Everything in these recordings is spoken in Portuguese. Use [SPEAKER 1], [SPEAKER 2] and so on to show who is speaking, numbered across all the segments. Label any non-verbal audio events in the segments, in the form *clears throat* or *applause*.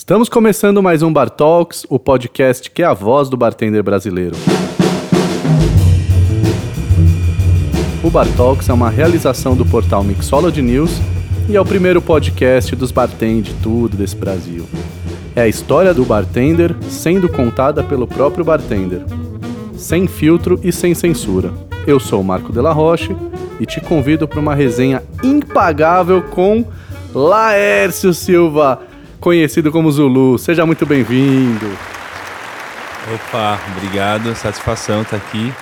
[SPEAKER 1] Estamos começando mais um Bar Talks, o podcast que é a voz do bartender brasileiro. O Bar Talks é uma realização do portal Mixology News e é o primeiro podcast dos bartend tudo desse Brasil. É a história do bartender sendo contada pelo próprio bartender, sem filtro e sem censura. Eu sou o Marco Della Roche e te convido para uma resenha impagável com Laércio Silva, conhecido como Zulu. Seja muito bem-vindo.
[SPEAKER 2] Opa, obrigado, satisfação estar aqui.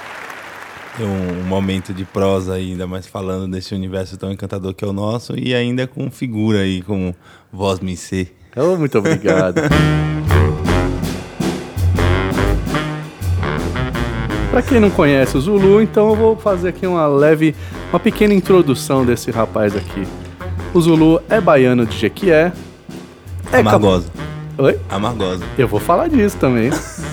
[SPEAKER 2] Um, um momento de prosa ainda mais falando desse universo tão encantador que é o nosso e ainda com figura aí, como voz me ser.
[SPEAKER 1] Oh, muito obrigado. *laughs* Para quem não conhece o Zulu, então eu vou fazer aqui uma leve, uma pequena introdução desse rapaz aqui. O Zulu é baiano de Jequié.
[SPEAKER 2] É Amargosa.
[SPEAKER 1] Cap... Oi?
[SPEAKER 2] Amargosa.
[SPEAKER 1] Eu vou falar disso também.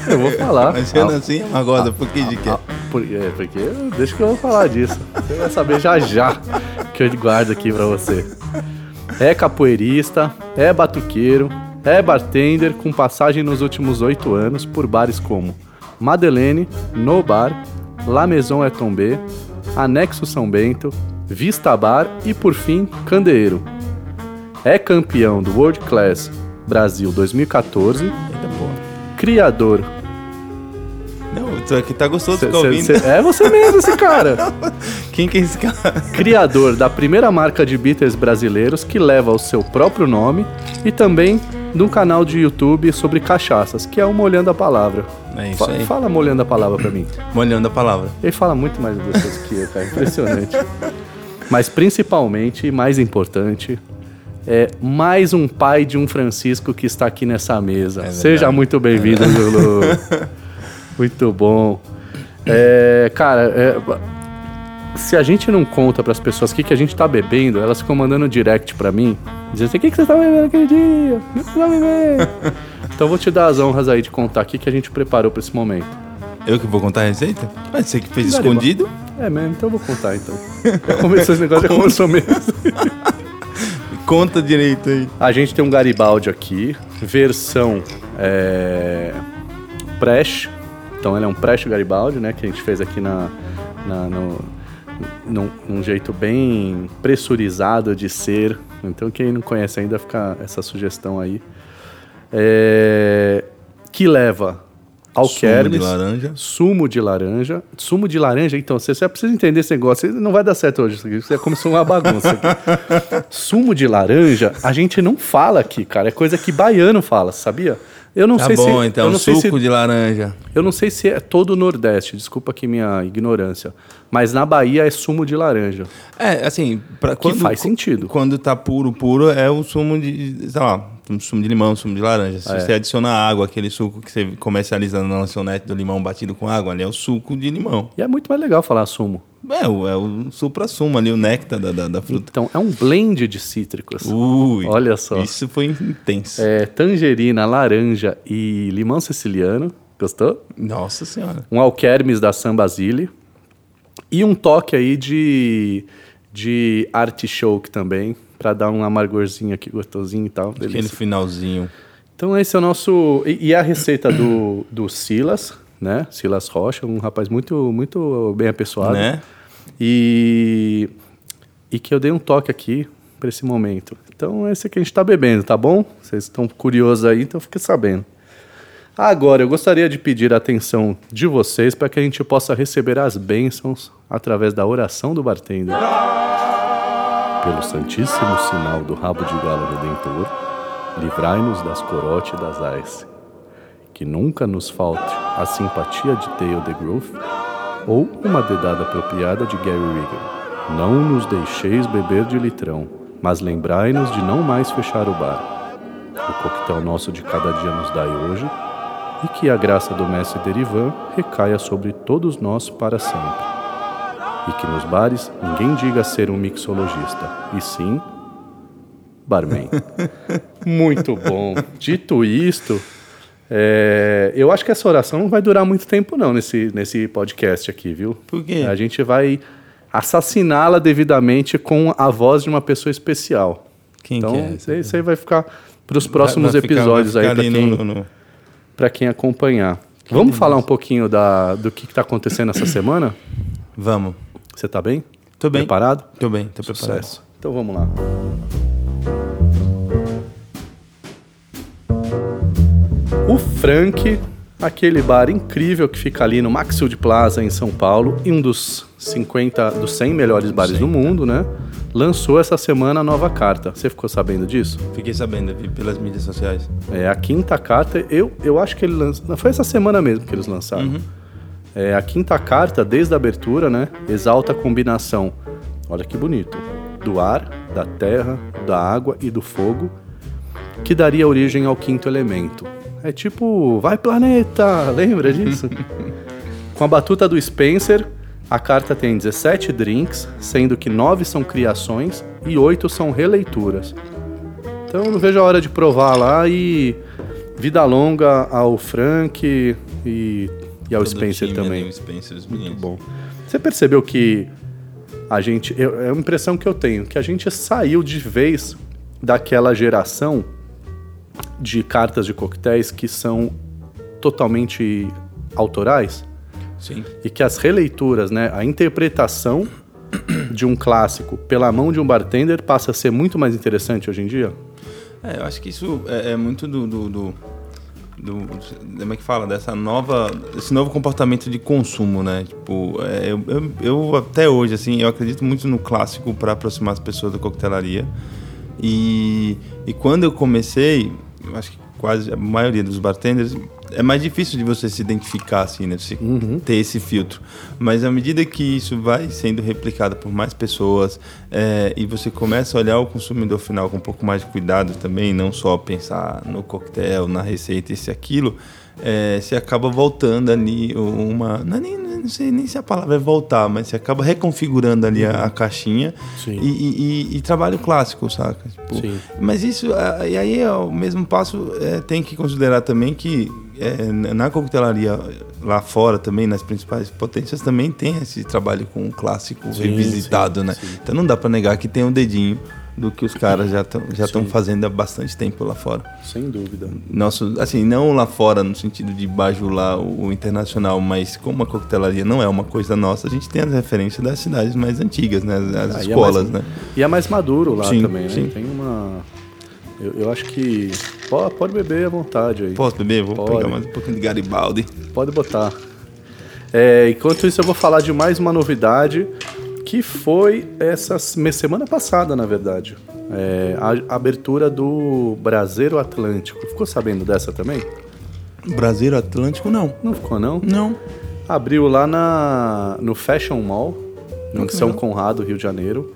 [SPEAKER 1] Eu vou falar.
[SPEAKER 2] Mas sendo ah, assim, amargosa, por que de quê? Ah,
[SPEAKER 1] por, é, porque deixa que eu vou falar disso. Você vai saber já já que eu guardo aqui para você. É capoeirista, é batuqueiro, é bartender com passagem nos últimos oito anos por bares como Madeleine, No Bar, La Maison é Tombé, Anexo São Bento, Vista Bar e, por fim, Candeeiro. É campeão do World Class Brasil 2014, Eita, criador
[SPEAKER 2] não, tu aqui tá gostoso de ficar ouvindo. Cê,
[SPEAKER 1] é você mesmo, esse cara. *laughs*
[SPEAKER 2] Quem que é esse cara?
[SPEAKER 1] Criador da primeira marca de bitters brasileiros que leva o seu próprio nome e também de um canal de YouTube sobre cachaças, que é o Molhando a Palavra.
[SPEAKER 2] É isso aí.
[SPEAKER 1] Fala Molhando a Palavra pra mim.
[SPEAKER 2] Molhando a Palavra.
[SPEAKER 1] Ele fala muito mais gostoso que eu, cara. Impressionante. *laughs* Mas principalmente, mais importante, é mais um pai de um Francisco que está aqui nessa mesa. É Seja muito bem-vindo, é Lulu. *laughs* muito bom. É, cara, é, se a gente não conta para as pessoas o que, que a gente está bebendo, elas ficam mandando direct para mim, dizendo assim, o que, que você tá bebendo aquele dia? O que você tá bebendo? *laughs* então eu vou te dar as honras aí de contar o que, que a gente preparou para esse momento.
[SPEAKER 2] Eu que vou contar a receita? Mas você que fez escondido?
[SPEAKER 1] É mesmo, então eu vou contar então. Já começou esse negócio, *laughs* já começou mesmo.
[SPEAKER 2] Conta direito aí.
[SPEAKER 1] A gente tem um Garibaldi aqui, versão é. Então ele é um Presh Garibaldi, né? Que a gente fez aqui na, na no, num, num, jeito bem pressurizado de ser. Então quem não conhece ainda fica essa sugestão aí. É, que leva Alquermes,
[SPEAKER 2] sumo de laranja.
[SPEAKER 1] Sumo de laranja. Sumo de laranja, então, você só precisa entender esse negócio. Não vai dar certo hoje isso aqui. Você começou uma bagunça *laughs* sumo de laranja, a gente não fala aqui, cara. É coisa que baiano fala, sabia?
[SPEAKER 2] Eu não tá sei bom, se, então, eu não suco sei se, de laranja.
[SPEAKER 1] Eu não sei se é todo o Nordeste, desculpa aqui minha ignorância. Mas na Bahia é sumo de laranja.
[SPEAKER 2] É, assim,
[SPEAKER 1] pra,
[SPEAKER 2] quando,
[SPEAKER 1] que faz sentido.
[SPEAKER 2] Quando tá puro, puro, é o sumo de, sei lá, sumo de limão, sumo de laranja. Se é. você adiciona água, aquele suco que você comercializa na lanchonete do limão batido com água, ali é o suco de limão.
[SPEAKER 1] E é muito mais legal falar sumo.
[SPEAKER 2] É, o, é o supra-sumo ali, o néctar da, da, da, fruta.
[SPEAKER 1] Então, é um blend de cítricos.
[SPEAKER 2] Ui,
[SPEAKER 1] Olha só.
[SPEAKER 2] Isso foi intenso.
[SPEAKER 1] É tangerina, laranja e limão siciliano. Gostou?
[SPEAKER 2] Nossa senhora.
[SPEAKER 1] Um alquermes da San Basile. E um toque aí de, de artichoke também para dar um amargorzinho aqui gostosinho e tal.
[SPEAKER 2] Delícia. Aquele finalzinho.
[SPEAKER 1] Então esse é o nosso e, e a receita do, do Silas, né? Silas Rocha, um rapaz muito muito bem apessoado.
[SPEAKER 2] Né?
[SPEAKER 1] E e que eu dei um toque aqui para esse momento. Então esse aqui a gente está bebendo, tá bom? Vocês estão curiosos aí, então fiquem sabendo. Agora, eu gostaria de pedir a atenção de vocês para que a gente possa receber as bênçãos através da oração do bartender pelo santíssimo sinal do rabo de galo redentor, livrai-nos das corote e das ais. Que nunca nos falte a simpatia de Theo de Groove ou uma dedada apropriada de Gary Regan. Não nos deixeis beber de litrão, mas lembrai-nos de não mais fechar o bar. O coquetel nosso de cada dia nos dai hoje, e que a graça do mestre Derivan recaia sobre todos nós para sempre e que nos bares ninguém diga ser um mixologista, e sim barman. *laughs* muito bom. Dito isto, é, eu acho que essa oração não vai durar muito tempo não nesse, nesse podcast aqui, viu?
[SPEAKER 2] Por quê?
[SPEAKER 1] A gente vai assassiná-la devidamente com a voz de uma pessoa especial.
[SPEAKER 2] Quem
[SPEAKER 1] então,
[SPEAKER 2] que é?
[SPEAKER 1] Isso aí vai ficar para os próximos
[SPEAKER 2] Vai- vai
[SPEAKER 1] episódios aí para quem,
[SPEAKER 2] no-
[SPEAKER 1] quem acompanhar. Vamos falar um pouquinho da, do que está acontecendo essa semana?
[SPEAKER 2] Vamos.
[SPEAKER 1] Você tá bem?
[SPEAKER 2] Tô bem.
[SPEAKER 1] Preparado?
[SPEAKER 2] Tô bem, tô preparado.
[SPEAKER 1] Sucesso. Então vamos lá. O Frank, aquele bar incrível que fica ali no Maxfield Plaza em São Paulo, e um dos 50, dos 100 melhores bares do mundo, né? Lançou essa semana a nova carta. Você ficou sabendo disso?
[SPEAKER 2] Fiquei sabendo, vi pelas mídias sociais.
[SPEAKER 1] É a quinta carta. Eu, eu acho que ele lançou. Foi essa semana mesmo que eles lançaram. É, a quinta carta, desde a abertura, né? Exalta a combinação. Olha que bonito. Do ar, da terra, da água e do fogo, que daria origem ao quinto elemento. É tipo, vai planeta! *laughs* Lembra disso? Com a batuta do Spencer, a carta tem 17 drinks, sendo que 9 são criações e 8 são releituras. Então não vejo a hora de provar lá e vida longa ao Frank e, e ao
[SPEAKER 2] Todo
[SPEAKER 1] Spencer também.
[SPEAKER 2] O Spencer,
[SPEAKER 1] Muito bom. Você percebeu que a gente. eu- é uma impressão que eu tenho, que a gente saiu de vez daquela geração de cartas de coquetéis que são totalmente autorais
[SPEAKER 2] Sim.
[SPEAKER 1] e que as releituras, né, a interpretação de um clássico pela mão de um bartender passa a ser muito mais interessante hoje em dia?
[SPEAKER 2] É, eu acho que isso é, é muito do, do, do, do- Como é que fala? Dessa nova. Esse novo comportamento de consumo, né? Tipo, é, eu, eu, eu até hoje, assim, eu acredito muito no clássico para aproximar as pessoas da coquetelaria. E, e quando eu comecei, acho que quase a maioria dos bartenders é mais difícil de você se identificar assim, né? Você ter esse filtro. Mas à medida que isso vai sendo replicado por mais pessoas é, e você começa a olhar o consumidor final com um pouco mais de cuidado também, não só pensar no coquetel, na receita, isso e aquilo, é, você acaba voltando ali uma. Não, é nem, não sei nem se a palavra é voltar, mas você acaba reconfigurando ali a, a caixinha e, e, e, e trabalho clássico, saca? Tipo,
[SPEAKER 1] Sim.
[SPEAKER 2] mas isso, e aí ao mesmo passo, é, tem que considerar também que é, na coquetelaria lá fora também, nas principais potências, também tem esse trabalho com o clássico
[SPEAKER 1] Sim,
[SPEAKER 2] revisitado,
[SPEAKER 1] sim,
[SPEAKER 2] né?
[SPEAKER 1] sim.
[SPEAKER 2] Então não dá pra negar que tem um dedinho do que os caras já estão já tão
[SPEAKER 1] Sim.
[SPEAKER 2] fazendo há bastante tempo lá fora.
[SPEAKER 1] Sem dúvida.
[SPEAKER 2] Nosso, assim, não lá fora no sentido de bajular o, o internacional, mas como a coquetelaria não é uma coisa nossa, a gente tem as referências das cidades mais antigas, né? As,
[SPEAKER 1] Ah, e é
[SPEAKER 2] escolas,
[SPEAKER 1] mais-
[SPEAKER 2] né?
[SPEAKER 1] E é mais maduro lá
[SPEAKER 2] Sim,
[SPEAKER 1] também, né?
[SPEAKER 2] sim.
[SPEAKER 1] Tem uma. Eu, eu acho que. Pode, pode beber à vontade aí.
[SPEAKER 2] Posso beber? Vou
[SPEAKER 1] Pode.
[SPEAKER 2] pegar mais um pouquinho de Garibaldi.
[SPEAKER 1] Pode botar. É, enquanto isso, eu vou falar de mais uma novidade que foi essa semana passada, na verdade. É, a abertura do Braseiro Atlântico. Ficou sabendo dessa também?
[SPEAKER 2] Brasileiro Atlântico, não.
[SPEAKER 1] Não ficou, não?
[SPEAKER 2] Não.
[SPEAKER 1] Abriu lá na, no Fashion Mall, em São
[SPEAKER 2] legal.
[SPEAKER 1] Conrado, Rio de Janeiro,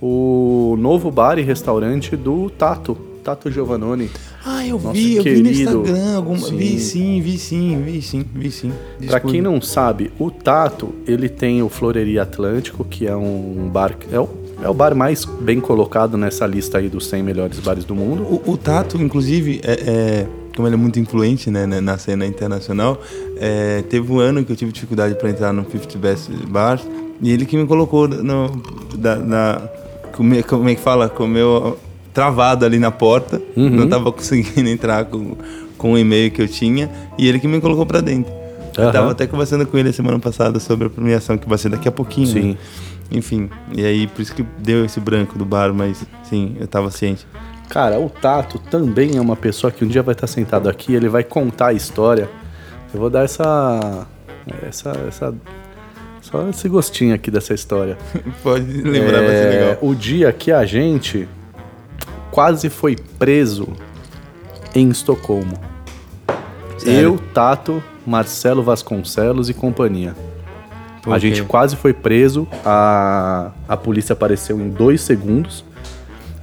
[SPEAKER 1] o novo bar e restaurante do Tato, Tato Giovannoni.
[SPEAKER 2] Ah, eu
[SPEAKER 1] Nosso
[SPEAKER 2] vi, eu vi no
[SPEAKER 1] querido.
[SPEAKER 2] Instagram. Alguma...
[SPEAKER 1] Sim.
[SPEAKER 2] Vi sim, vi sim, vi sim, vi sim.
[SPEAKER 1] Pra quem não sabe, o Tato, ele tem o Floreria Atlântico, que é um bar... É o, é o bar mais bem colocado nessa lista aí dos 100 melhores bares do mundo.
[SPEAKER 2] O, o Tato, inclusive, é, é- como ele é muito influente né, né, na cena internacional, é, teve um ano que eu tive dificuldade para entrar no 50 Best Bars e ele que me colocou no, da, na, como, é- é que fala? Com o meu travado ali na porta, não tava conseguindo *laughs* entrar com, com o e-mail que eu tinha e ele que me colocou para dentro. Eu
[SPEAKER 1] Aham.
[SPEAKER 2] tava até conversando com ele semana passada sobre a premiação que vai ser daqui a pouquinho.
[SPEAKER 1] Sim.
[SPEAKER 2] né? Enfim, e aí por isso que deu esse branco do bar, mas sim, eu tava ciente.
[SPEAKER 1] Cara, o Tato também é uma pessoa que um dia vai estar sentado aqui, ele vai contar a história. Eu vou dar essa. essa. essa só esse gostinho aqui dessa história. *laughs*
[SPEAKER 2] Pode lembrar, vai ser
[SPEAKER 1] É,
[SPEAKER 2] legal.
[SPEAKER 1] O dia que a gente quase foi preso em Estocolmo.
[SPEAKER 2] Sério?
[SPEAKER 1] Eu, Tato, Marcelo Vasconcelos e companhia.
[SPEAKER 2] Por
[SPEAKER 1] a
[SPEAKER 2] quê?
[SPEAKER 1] gente quase foi preso, a, a polícia apareceu em dois segundos.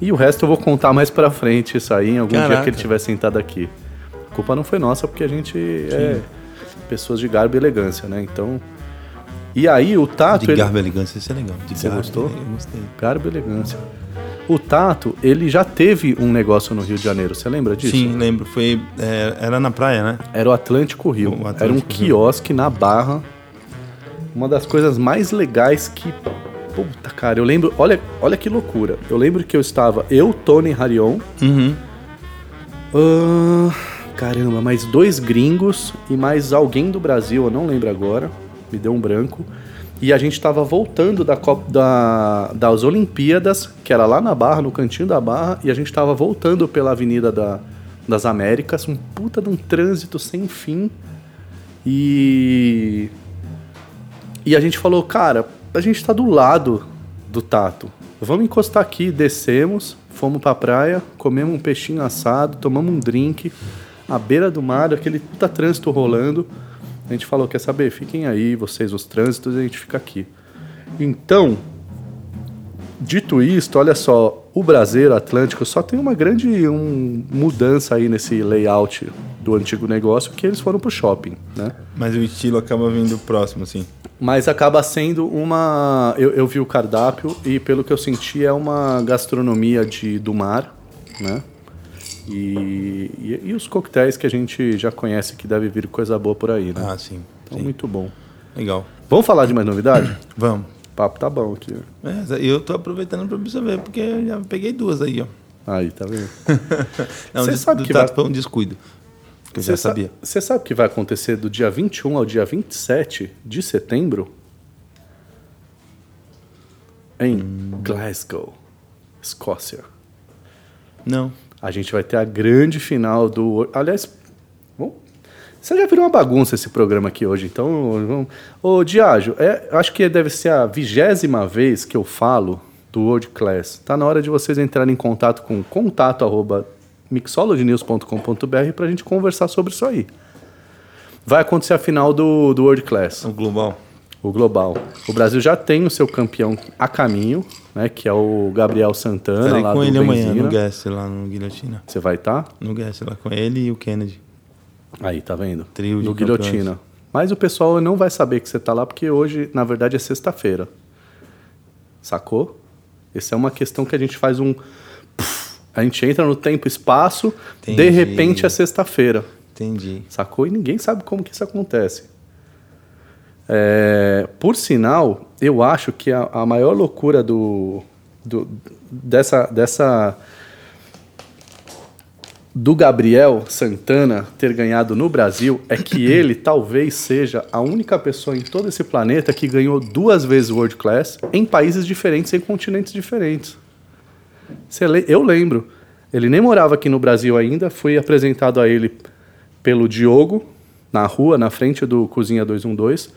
[SPEAKER 1] E o resto eu vou contar mais pra frente, isso aí, em algum dia
[SPEAKER 2] Caraca.
[SPEAKER 1] que ele estiver sentado aqui. A culpa não foi nossa, porque a gente é pessoas de garbo e elegância, né? Então. E aí o Tato.
[SPEAKER 2] De
[SPEAKER 1] ele-
[SPEAKER 2] garbo e elegância, isso é legal. De
[SPEAKER 1] Você
[SPEAKER 2] garbo,
[SPEAKER 1] gostou?
[SPEAKER 2] Eu gostei.
[SPEAKER 1] Garbo e elegância. O Tato, ele já teve um negócio no Rio de Janeiro, você lembra disso?
[SPEAKER 2] Sim, lembro. Foi, é, era na praia, né?
[SPEAKER 1] Era o Atlântico Rio.
[SPEAKER 2] O Atlântico
[SPEAKER 1] Era um
[SPEAKER 2] Rio.
[SPEAKER 1] quiosque na Barra. Uma das coisas mais legais que. Puta, cara, eu lembro. Olha, olha que loucura. Eu lembro que eu estava, eu, Tony Harion,
[SPEAKER 2] Uhum.
[SPEAKER 1] Ah, caramba, mais dois gringos e mais alguém do Brasil, eu não lembro agora, me deu um branco. E a gente estava voltando da, Copa, da, das Olimpíadas, que era lá na Barra, no cantinho da Barra, e a gente estava voltando pela Avenida da, das Américas, um puta de um trânsito sem fim. E. E a gente falou, cara, a gente tá do lado do Tato. Vamos encostar aqui, descemos, fomos pra praia, comemos um peixinho assado, tomamos um drink, à beira do mar, aquele puta trânsito rolando. A gente falou, quer saber? Fiquem aí, vocês, os trânsitos, e a gente fica aqui. Então, dito isto, olha só, o Brasileiro Atlântico só tem uma grande um, mudança aí nesse layout do antigo negócio, que eles foram pro shopping, né?
[SPEAKER 2] Mas o estilo acaba vindo próximo, assim.
[SPEAKER 1] Mas acaba sendo uma. Eu, eu vi o cardápio e, pelo que eu senti, é uma gastronomia de, do mar, né? E, e, e os coquetéis que a gente já conhece que deve vir coisa boa por aí, né?
[SPEAKER 2] Ah, sim.
[SPEAKER 1] Então,
[SPEAKER 2] sim.
[SPEAKER 1] muito bom.
[SPEAKER 2] Legal.
[SPEAKER 1] Vamos falar de mais novidade?
[SPEAKER 2] Vamos.
[SPEAKER 1] O papo tá bom aqui.
[SPEAKER 2] É, eu tô aproveitando para absorver, porque eu já peguei duas aí, ó.
[SPEAKER 1] Aí, tá vendo? *laughs*
[SPEAKER 2] Não,
[SPEAKER 1] Você sabe que
[SPEAKER 2] Tato
[SPEAKER 1] vai-
[SPEAKER 2] um descuido. Que eu já sabia.
[SPEAKER 1] Você sabe o que vai acontecer do dia 21 ao dia 27 de setembro? Em
[SPEAKER 2] Hum.
[SPEAKER 1] Glasgow, Escócia.
[SPEAKER 2] Não.
[SPEAKER 1] A gente vai ter a grande final do. Aliás, bom, você já virou uma bagunça esse programa aqui hoje, então. Vamos... Ô, Diágio, é, acho que deve ser a vigésima vez que eu falo do World Class. Tá na hora de vocês entrarem em contato com contato arroba mixologynews.com.br pra gente conversar sobre isso aí. Vai acontecer a final do, do World Class.
[SPEAKER 2] O global.
[SPEAKER 1] O global. O Brasil já tem o seu campeão a caminho, né? Que é o Gabriel Santana
[SPEAKER 2] Estarei
[SPEAKER 1] lá
[SPEAKER 2] com
[SPEAKER 1] do
[SPEAKER 2] ele amanhã
[SPEAKER 1] Benzina.
[SPEAKER 2] no Guest lá no Guilhotina.
[SPEAKER 1] Você vai estar?
[SPEAKER 2] No Guest lá com ele e o Kennedy.
[SPEAKER 1] Aí, tá vendo?
[SPEAKER 2] Trio de
[SPEAKER 1] no
[SPEAKER 2] campeões.
[SPEAKER 1] Guilhotina. Mas o pessoal não vai saber que você tá lá porque hoje, na verdade, é sexta-feira. Sacou? Essa é uma questão que a gente faz um. A gente entra no tempo e espaço, de
[SPEAKER 2] Entendi.
[SPEAKER 1] repente é sexta-feira.
[SPEAKER 2] Entendi.
[SPEAKER 1] Sacou? E ninguém sabe como que isso acontece. É, por sinal, eu acho que a, a maior loucura do, do- dessa, dessa do Gabriel Santana ter ganhado no Brasil é que *clears throat* ele talvez seja a única pessoa em todo esse planeta que ganhou duas vezes World Class em países diferentes, em continentes diferentes. Eu lembro. Ele nem morava aqui no Brasil ainda. Fui apresentado a ele pelo Diogo, na rua, na frente do Cozinha 212.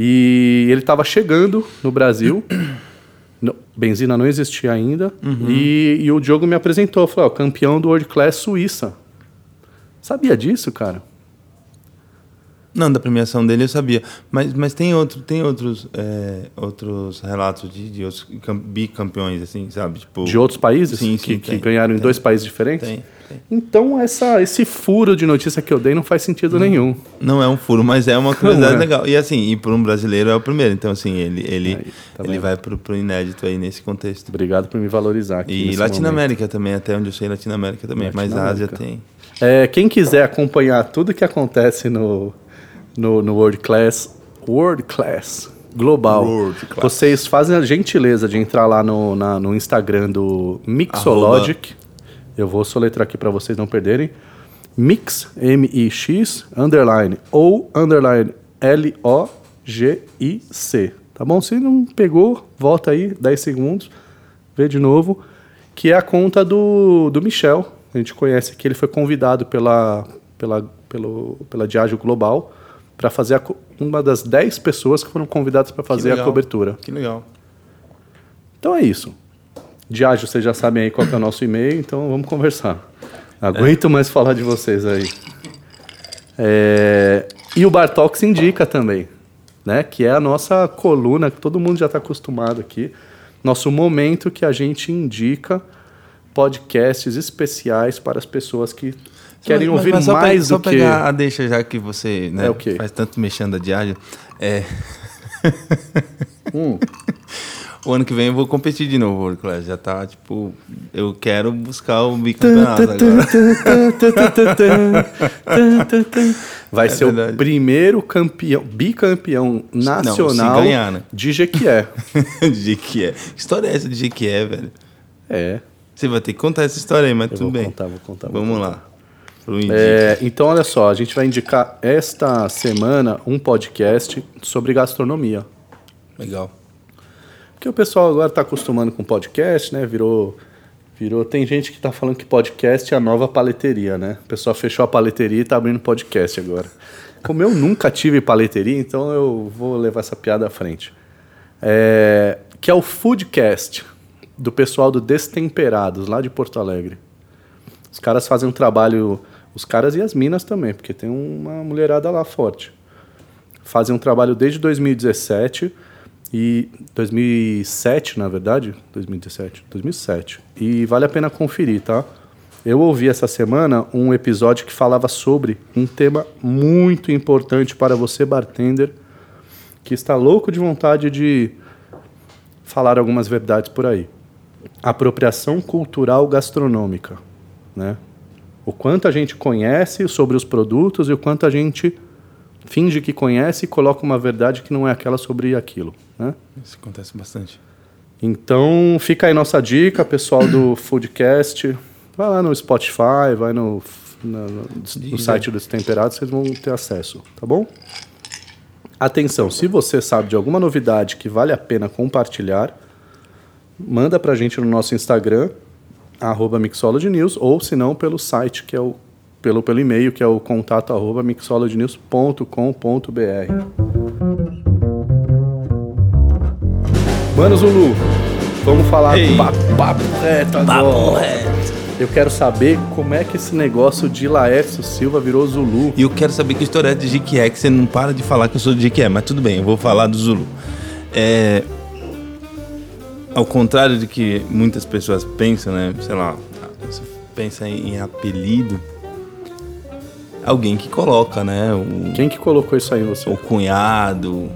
[SPEAKER 1] E ele estava chegando no Brasil. *clears throat* No- Benzina não existia ainda. E, e o Diogo me apresentou. Falou, ó, campeão do World Class Suíça. Sabia disso, cara?
[SPEAKER 2] Não, da premiação dele eu sabia. Mas, mas tem, outro, tem outros, é, outros relatos de, de outros cam- bicampeões, assim, sabe? Tipo,
[SPEAKER 1] De outros países
[SPEAKER 2] Sim,
[SPEAKER 1] que,
[SPEAKER 2] sim,
[SPEAKER 1] que
[SPEAKER 2] tem,
[SPEAKER 1] ganharam em
[SPEAKER 2] tem.
[SPEAKER 1] dois países diferentes?
[SPEAKER 2] Tem, tem.
[SPEAKER 1] Então, essa, esse furo de notícia que eu dei não faz sentido nenhum.
[SPEAKER 2] Não é um furo, mas é uma curiosidade
[SPEAKER 1] é.
[SPEAKER 2] legal. E assim, e por um brasileiro é o primeiro. Então, assim, ele, ele,
[SPEAKER 1] Aí, tá
[SPEAKER 2] ele vai pro, pro inédito aí nesse contexto.
[SPEAKER 1] Obrigado por me valorizar aqui.
[SPEAKER 2] E Latinoamérica também, até onde eu sei, Latinoamérica também. Mas a Ásia tem.
[SPEAKER 1] É, quem quiser acompanhar tudo que acontece no, no, no World Class, World Class Global,
[SPEAKER 2] World Class.
[SPEAKER 1] vocês fazem a gentileza de entrar lá no, na- no Instagram do Mixologic. Eu vou soletrar aqui para vocês não perderem. Mix, M-I-X, underline, ou underline, L-O-G-I-C. Tá bom? Se não pegou, volta aí, 10 segundos, vê de novo. Que é a conta do, do Michel. A gente conhece que ele foi convidado pela, pela, pelo, pela Diageo Global para fazer a uma das 10 pessoas que foram convidadas para fazer a cobertura.
[SPEAKER 2] Que legal.
[SPEAKER 1] Então é isso. Diageo, vocês já sabem aí qual é o nosso e-mail, então vamos conversar. Aguento mais falar de vocês aí. É, E o Bartox indica também, né? Que é a nossa coluna que todo mundo já está acostumado aqui. Nosso momento que a gente indica podcasts especiais para as pessoas que querem
[SPEAKER 2] Mas-
[SPEAKER 1] ouvir
[SPEAKER 2] mas
[SPEAKER 1] mais
[SPEAKER 2] só
[SPEAKER 1] do que.
[SPEAKER 2] pegar a deixa já que você né,
[SPEAKER 1] É o quê?
[SPEAKER 2] faz tanto mexendo a diária. É...
[SPEAKER 1] Hum. *laughs*
[SPEAKER 2] o ano que vem eu vou competir de novo, World Class. Já tá, tipo, eu quero buscar o bicampeonato agora.
[SPEAKER 1] Vai
[SPEAKER 2] É
[SPEAKER 1] ser
[SPEAKER 2] verdade.
[SPEAKER 1] o primeiro campeão, bicampeão nacional
[SPEAKER 2] se ganhar, né?
[SPEAKER 1] de Jequié. *laughs*
[SPEAKER 2] de Jequié. Que história é essa de Jequié, velho?
[SPEAKER 1] É.
[SPEAKER 2] Você vai ter que contar essa história aí, mas
[SPEAKER 1] Eu
[SPEAKER 2] tudo
[SPEAKER 1] vou
[SPEAKER 2] bem.
[SPEAKER 1] contar, vou contar, vou
[SPEAKER 2] Vamos
[SPEAKER 1] contar.
[SPEAKER 2] lá.
[SPEAKER 1] É, então, olha só, a gente vai indicar esta semana um podcast sobre gastronomia.
[SPEAKER 2] Legal.
[SPEAKER 1] Porque o pessoal agora está acostumando com podcast, né? Virou, virou. Tem gente que está falando que podcast é a nova paleteria, né? O pessoal fechou a paleteria e está abrindo podcast agora. Como eu nunca tive paleteria, então eu vou levar essa piada à frente. É, que é o Foodcast, do pessoal do Destemperados, lá de Porto Alegre. Os caras fazem um trabalho, os caras e as minas também, porque tem uma mulherada lá forte. Fazem um trabalho desde 2017 e 2007, na verdade, 2017, 2007. E vale a pena conferir, tá? Eu ouvi essa semana um episódio que falava sobre um tema muito importante para você bartender que está louco de vontade de falar algumas verdades por aí. Apropriação cultural gastronômica, né? O quanto a gente conhece sobre os produtos e o quanto a gente finge que conhece e coloca uma verdade que não é aquela sobre aquilo, né?
[SPEAKER 2] Isso acontece bastante.
[SPEAKER 1] Então, fica aí nossa dica, pessoal do *coughs* Foodcast. Vai lá no Spotify, vai no, no, no site dos Temperados, vocês vão ter acesso, tá bom? Atenção, se você sabe de alguma novidade que vale a pena compartilhar, manda pra gente no nosso Instagram, arroba Mixologynews, ou se não, pelo site, que é o pelo, pelo e-mail, que é o contato arroba mixologynews.com.br. Mano Zulu, vamos falar
[SPEAKER 2] Ei.
[SPEAKER 1] papo, papo reto agora.
[SPEAKER 2] Papo reto.
[SPEAKER 1] Eu quero saber como é que esse negócio de Laércio Silva virou Zulu.
[SPEAKER 2] E eu quero saber que história é de Jequié, que você não para de falar que eu sou de Jequié, mas tudo bem, eu vou falar do Zulu. É, ao contrário de que muitas pessoas pensam, né? Sei lá, você pensa em, apelido, alguém que coloca, né? O,
[SPEAKER 1] Quem que colocou isso aí você?
[SPEAKER 2] o cunhado,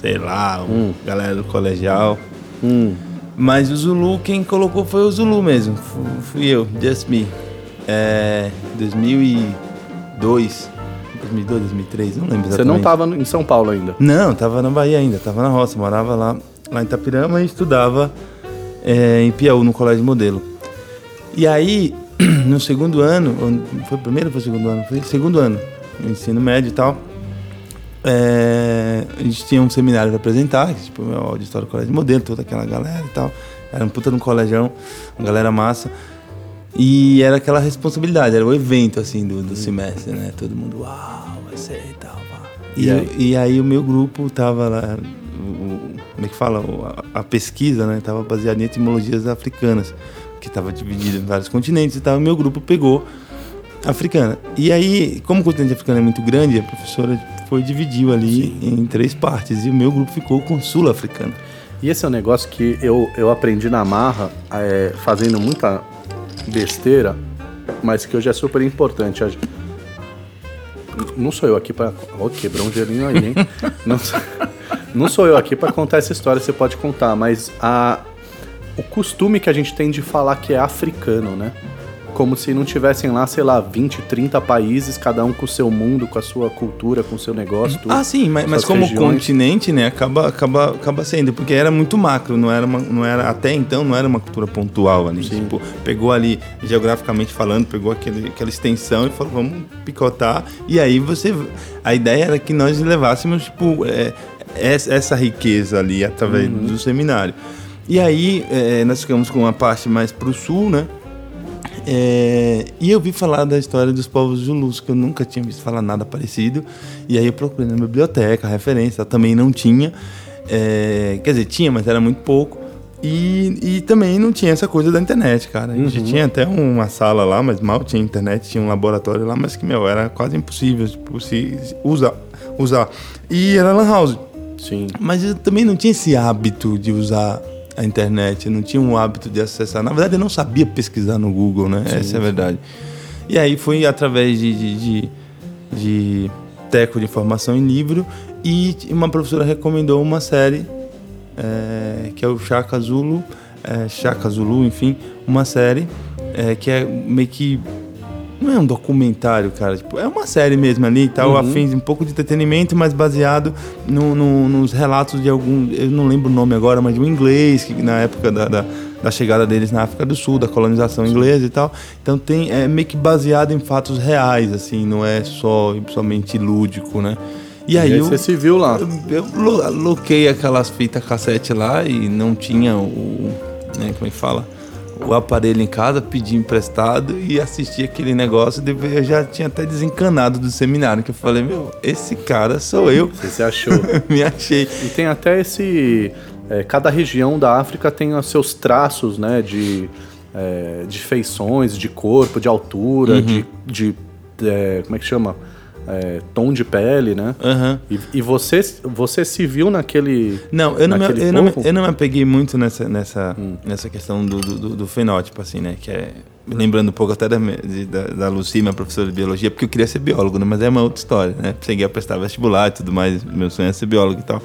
[SPEAKER 2] sei lá,
[SPEAKER 1] Hum.
[SPEAKER 2] galera do colegial.
[SPEAKER 1] Hum,
[SPEAKER 2] Mas o Zulu, quem colocou foi o Zulu mesmo. Fu- Fui eu, just me. É. 2002. 2002, 2003, não lembro exatamente.
[SPEAKER 1] você não estava em São Paulo ainda.
[SPEAKER 2] Não, tava na Bahia ainda, tava na roça, morava lá, lá em Itapirama e estudava é, em Piauí, no colégio modelo. E aí, *clears throat* no segundo ano, foi o primeiro ou foi o segundo ano? Foi o segundo ano, no ensino médio e tal. é, a gente tinha um seminário para apresentar, tipo, o auditório do colégio modelo, toda aquela galera e tal. Era um puta um colégio, uma galera massa. E era aquela responsabilidade, era o evento, assim, do, do semestre, né? Todo mundo, uau, vai ser e tal, pá. E,
[SPEAKER 1] E
[SPEAKER 2] eu-
[SPEAKER 1] aí?
[SPEAKER 2] e aí o meu grupo tava lá, como é que fala? A, a pesquisa, né? Tava baseada em etimologias africanas, que tava dividida em vários continentes e tal. E o meu grupo pegou africana. E aí, como o continente africano é muito grande, a professora foi dividiu ali em três partes. E o meu grupo ficou com sul-africana.
[SPEAKER 1] E esse é um negócio que eu, eu aprendi na marra, é, fazendo muita besteira, mas que hoje é super importante. Não sou eu aqui pra. Ó, quebrou um gelinho aí, hein? *laughs* não, sou- não sou eu aqui pra contar essa história, você pode contar, mas a, o costume que a gente tem de falar que é africano, né? Como se não tivessem lá, sei lá, 20, 30 países, cada um com o seu mundo, com a sua cultura, com o seu negócio, tudo.
[SPEAKER 2] Ah, sim, mas, mas como
[SPEAKER 1] regiões.
[SPEAKER 2] continente, né, acaba, acaba, acaba sendo, porque era muito macro, não era, uma, não era até então não era uma cultura pontual ali.
[SPEAKER 1] Sim.
[SPEAKER 2] Tipo, pegou ali, geograficamente falando, pegou aquele, aquela extensão e falou, vamos picotar. E aí você. A ideia era que nós levássemos, tipo, é, essa, riqueza ali através
[SPEAKER 1] Uhum.
[SPEAKER 2] do seminário. E aí é, nós ficamos com uma parte mais pro sul, né? É, e eu vi falar da história dos povos Zulus, que eu nunca tinha visto falar nada parecido. E aí eu procurei na biblioteca, a referência, também não tinha. É, quer dizer, tinha, mas era muito pouco. E, e também não tinha essa coisa da internet, cara. A gente tinha até uma sala lá, mas mal tinha internet, tinha um laboratório lá, mas que, meu, era quase impossível tipo, se usar, usar. E era lan house.
[SPEAKER 1] Sim.
[SPEAKER 2] Mas eu também não tinha esse hábito de usar a internet, eu não tinha um hábito de acessar. Na verdade, eu não sabia pesquisar no Google, né? Essa é a verdade. E aí foi através de, de, de, de teco de informação em livro e uma professora recomendou uma série é, que é o Chaka Zulu, é, Chaka Zulu, enfim, uma série é, que é meio que não é um documentário, cara. Tipo, é uma série mesmo ali e tal,
[SPEAKER 1] Uhum.
[SPEAKER 2] afins de um pouco de entretenimento, mas baseado no- no- nos relatos de algum. Eu não lembro o nome agora, mas de um inglês que na época da, da, da chegada deles na África do Sul, da colonização inglesa e tal. Então tem é meio que baseado em fatos reais, assim, não é só somente lúdico, né?
[SPEAKER 1] E aí, e aí eu, você se viu lá?
[SPEAKER 2] Eu, eu loquei aquelas fitas cassete lá e não tinha o, né, como é que fala? O aparelho em casa, pedi emprestado e assisti aquele negócio. Depois eu já tinha até desencanado do seminário, que eu falei, meu, esse cara sou eu.
[SPEAKER 1] Você se achou? *laughs*
[SPEAKER 2] Me achei.
[SPEAKER 1] E tem até esse. É, cada região da África tem os seus traços, né? De, é, de feições, de corpo, de altura, uhum. de. de é, como é que chama? É, tom de pele, né?
[SPEAKER 2] Uhum.
[SPEAKER 1] E, e, você, você se viu naquele.
[SPEAKER 2] Não, eu não, me, eu, não, eu não me apeguei muito nessa, nessa, hum. nessa questão do, do, do, fenótipo, assim, né? Que é. Lembrando um pouco até da, da, da Lucy, minha professora de biologia, porque eu queria ser biólogo, né? mas é uma outra história, né? Cheguei a prestar vestibular e tudo mais, meu sonho é ser biólogo e tal.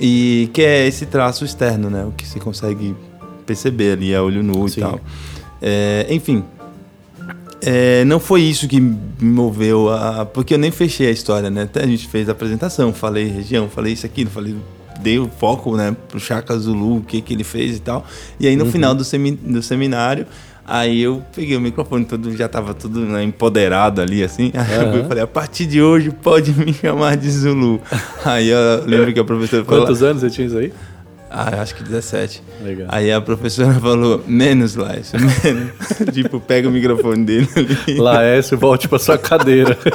[SPEAKER 2] E que é esse traço externo, né? O que se consegue perceber ali a olho nu Sim. e tal. É, enfim, é, não foi isso que me moveu a. Porque eu nem fechei a história, né? Até a gente fez a apresentação, falei região, falei isso aqui, falei. Dei o foco, né, pro Chaka Zulu, o que que ele fez e tal. E aí no uhum. final do, semi, do seminário, Aí eu peguei o microfone, todo, já tava tudo né, empoderado ali, assim. *laughs* Aí uhum. eu falei, a partir de hoje pode *laughs* me chamar de Zulu. Aí eu lembro que a professora
[SPEAKER 1] falou... Quantos anos você tinha isso aí?
[SPEAKER 2] Ah, acho que 17.
[SPEAKER 1] Legal.
[SPEAKER 2] Aí a professora *laughs* falou, menos Laércio, menos. *laughs* tipo, pega o microfone dele ali.
[SPEAKER 1] Laércio, volte pra sua cadeira. *laughs*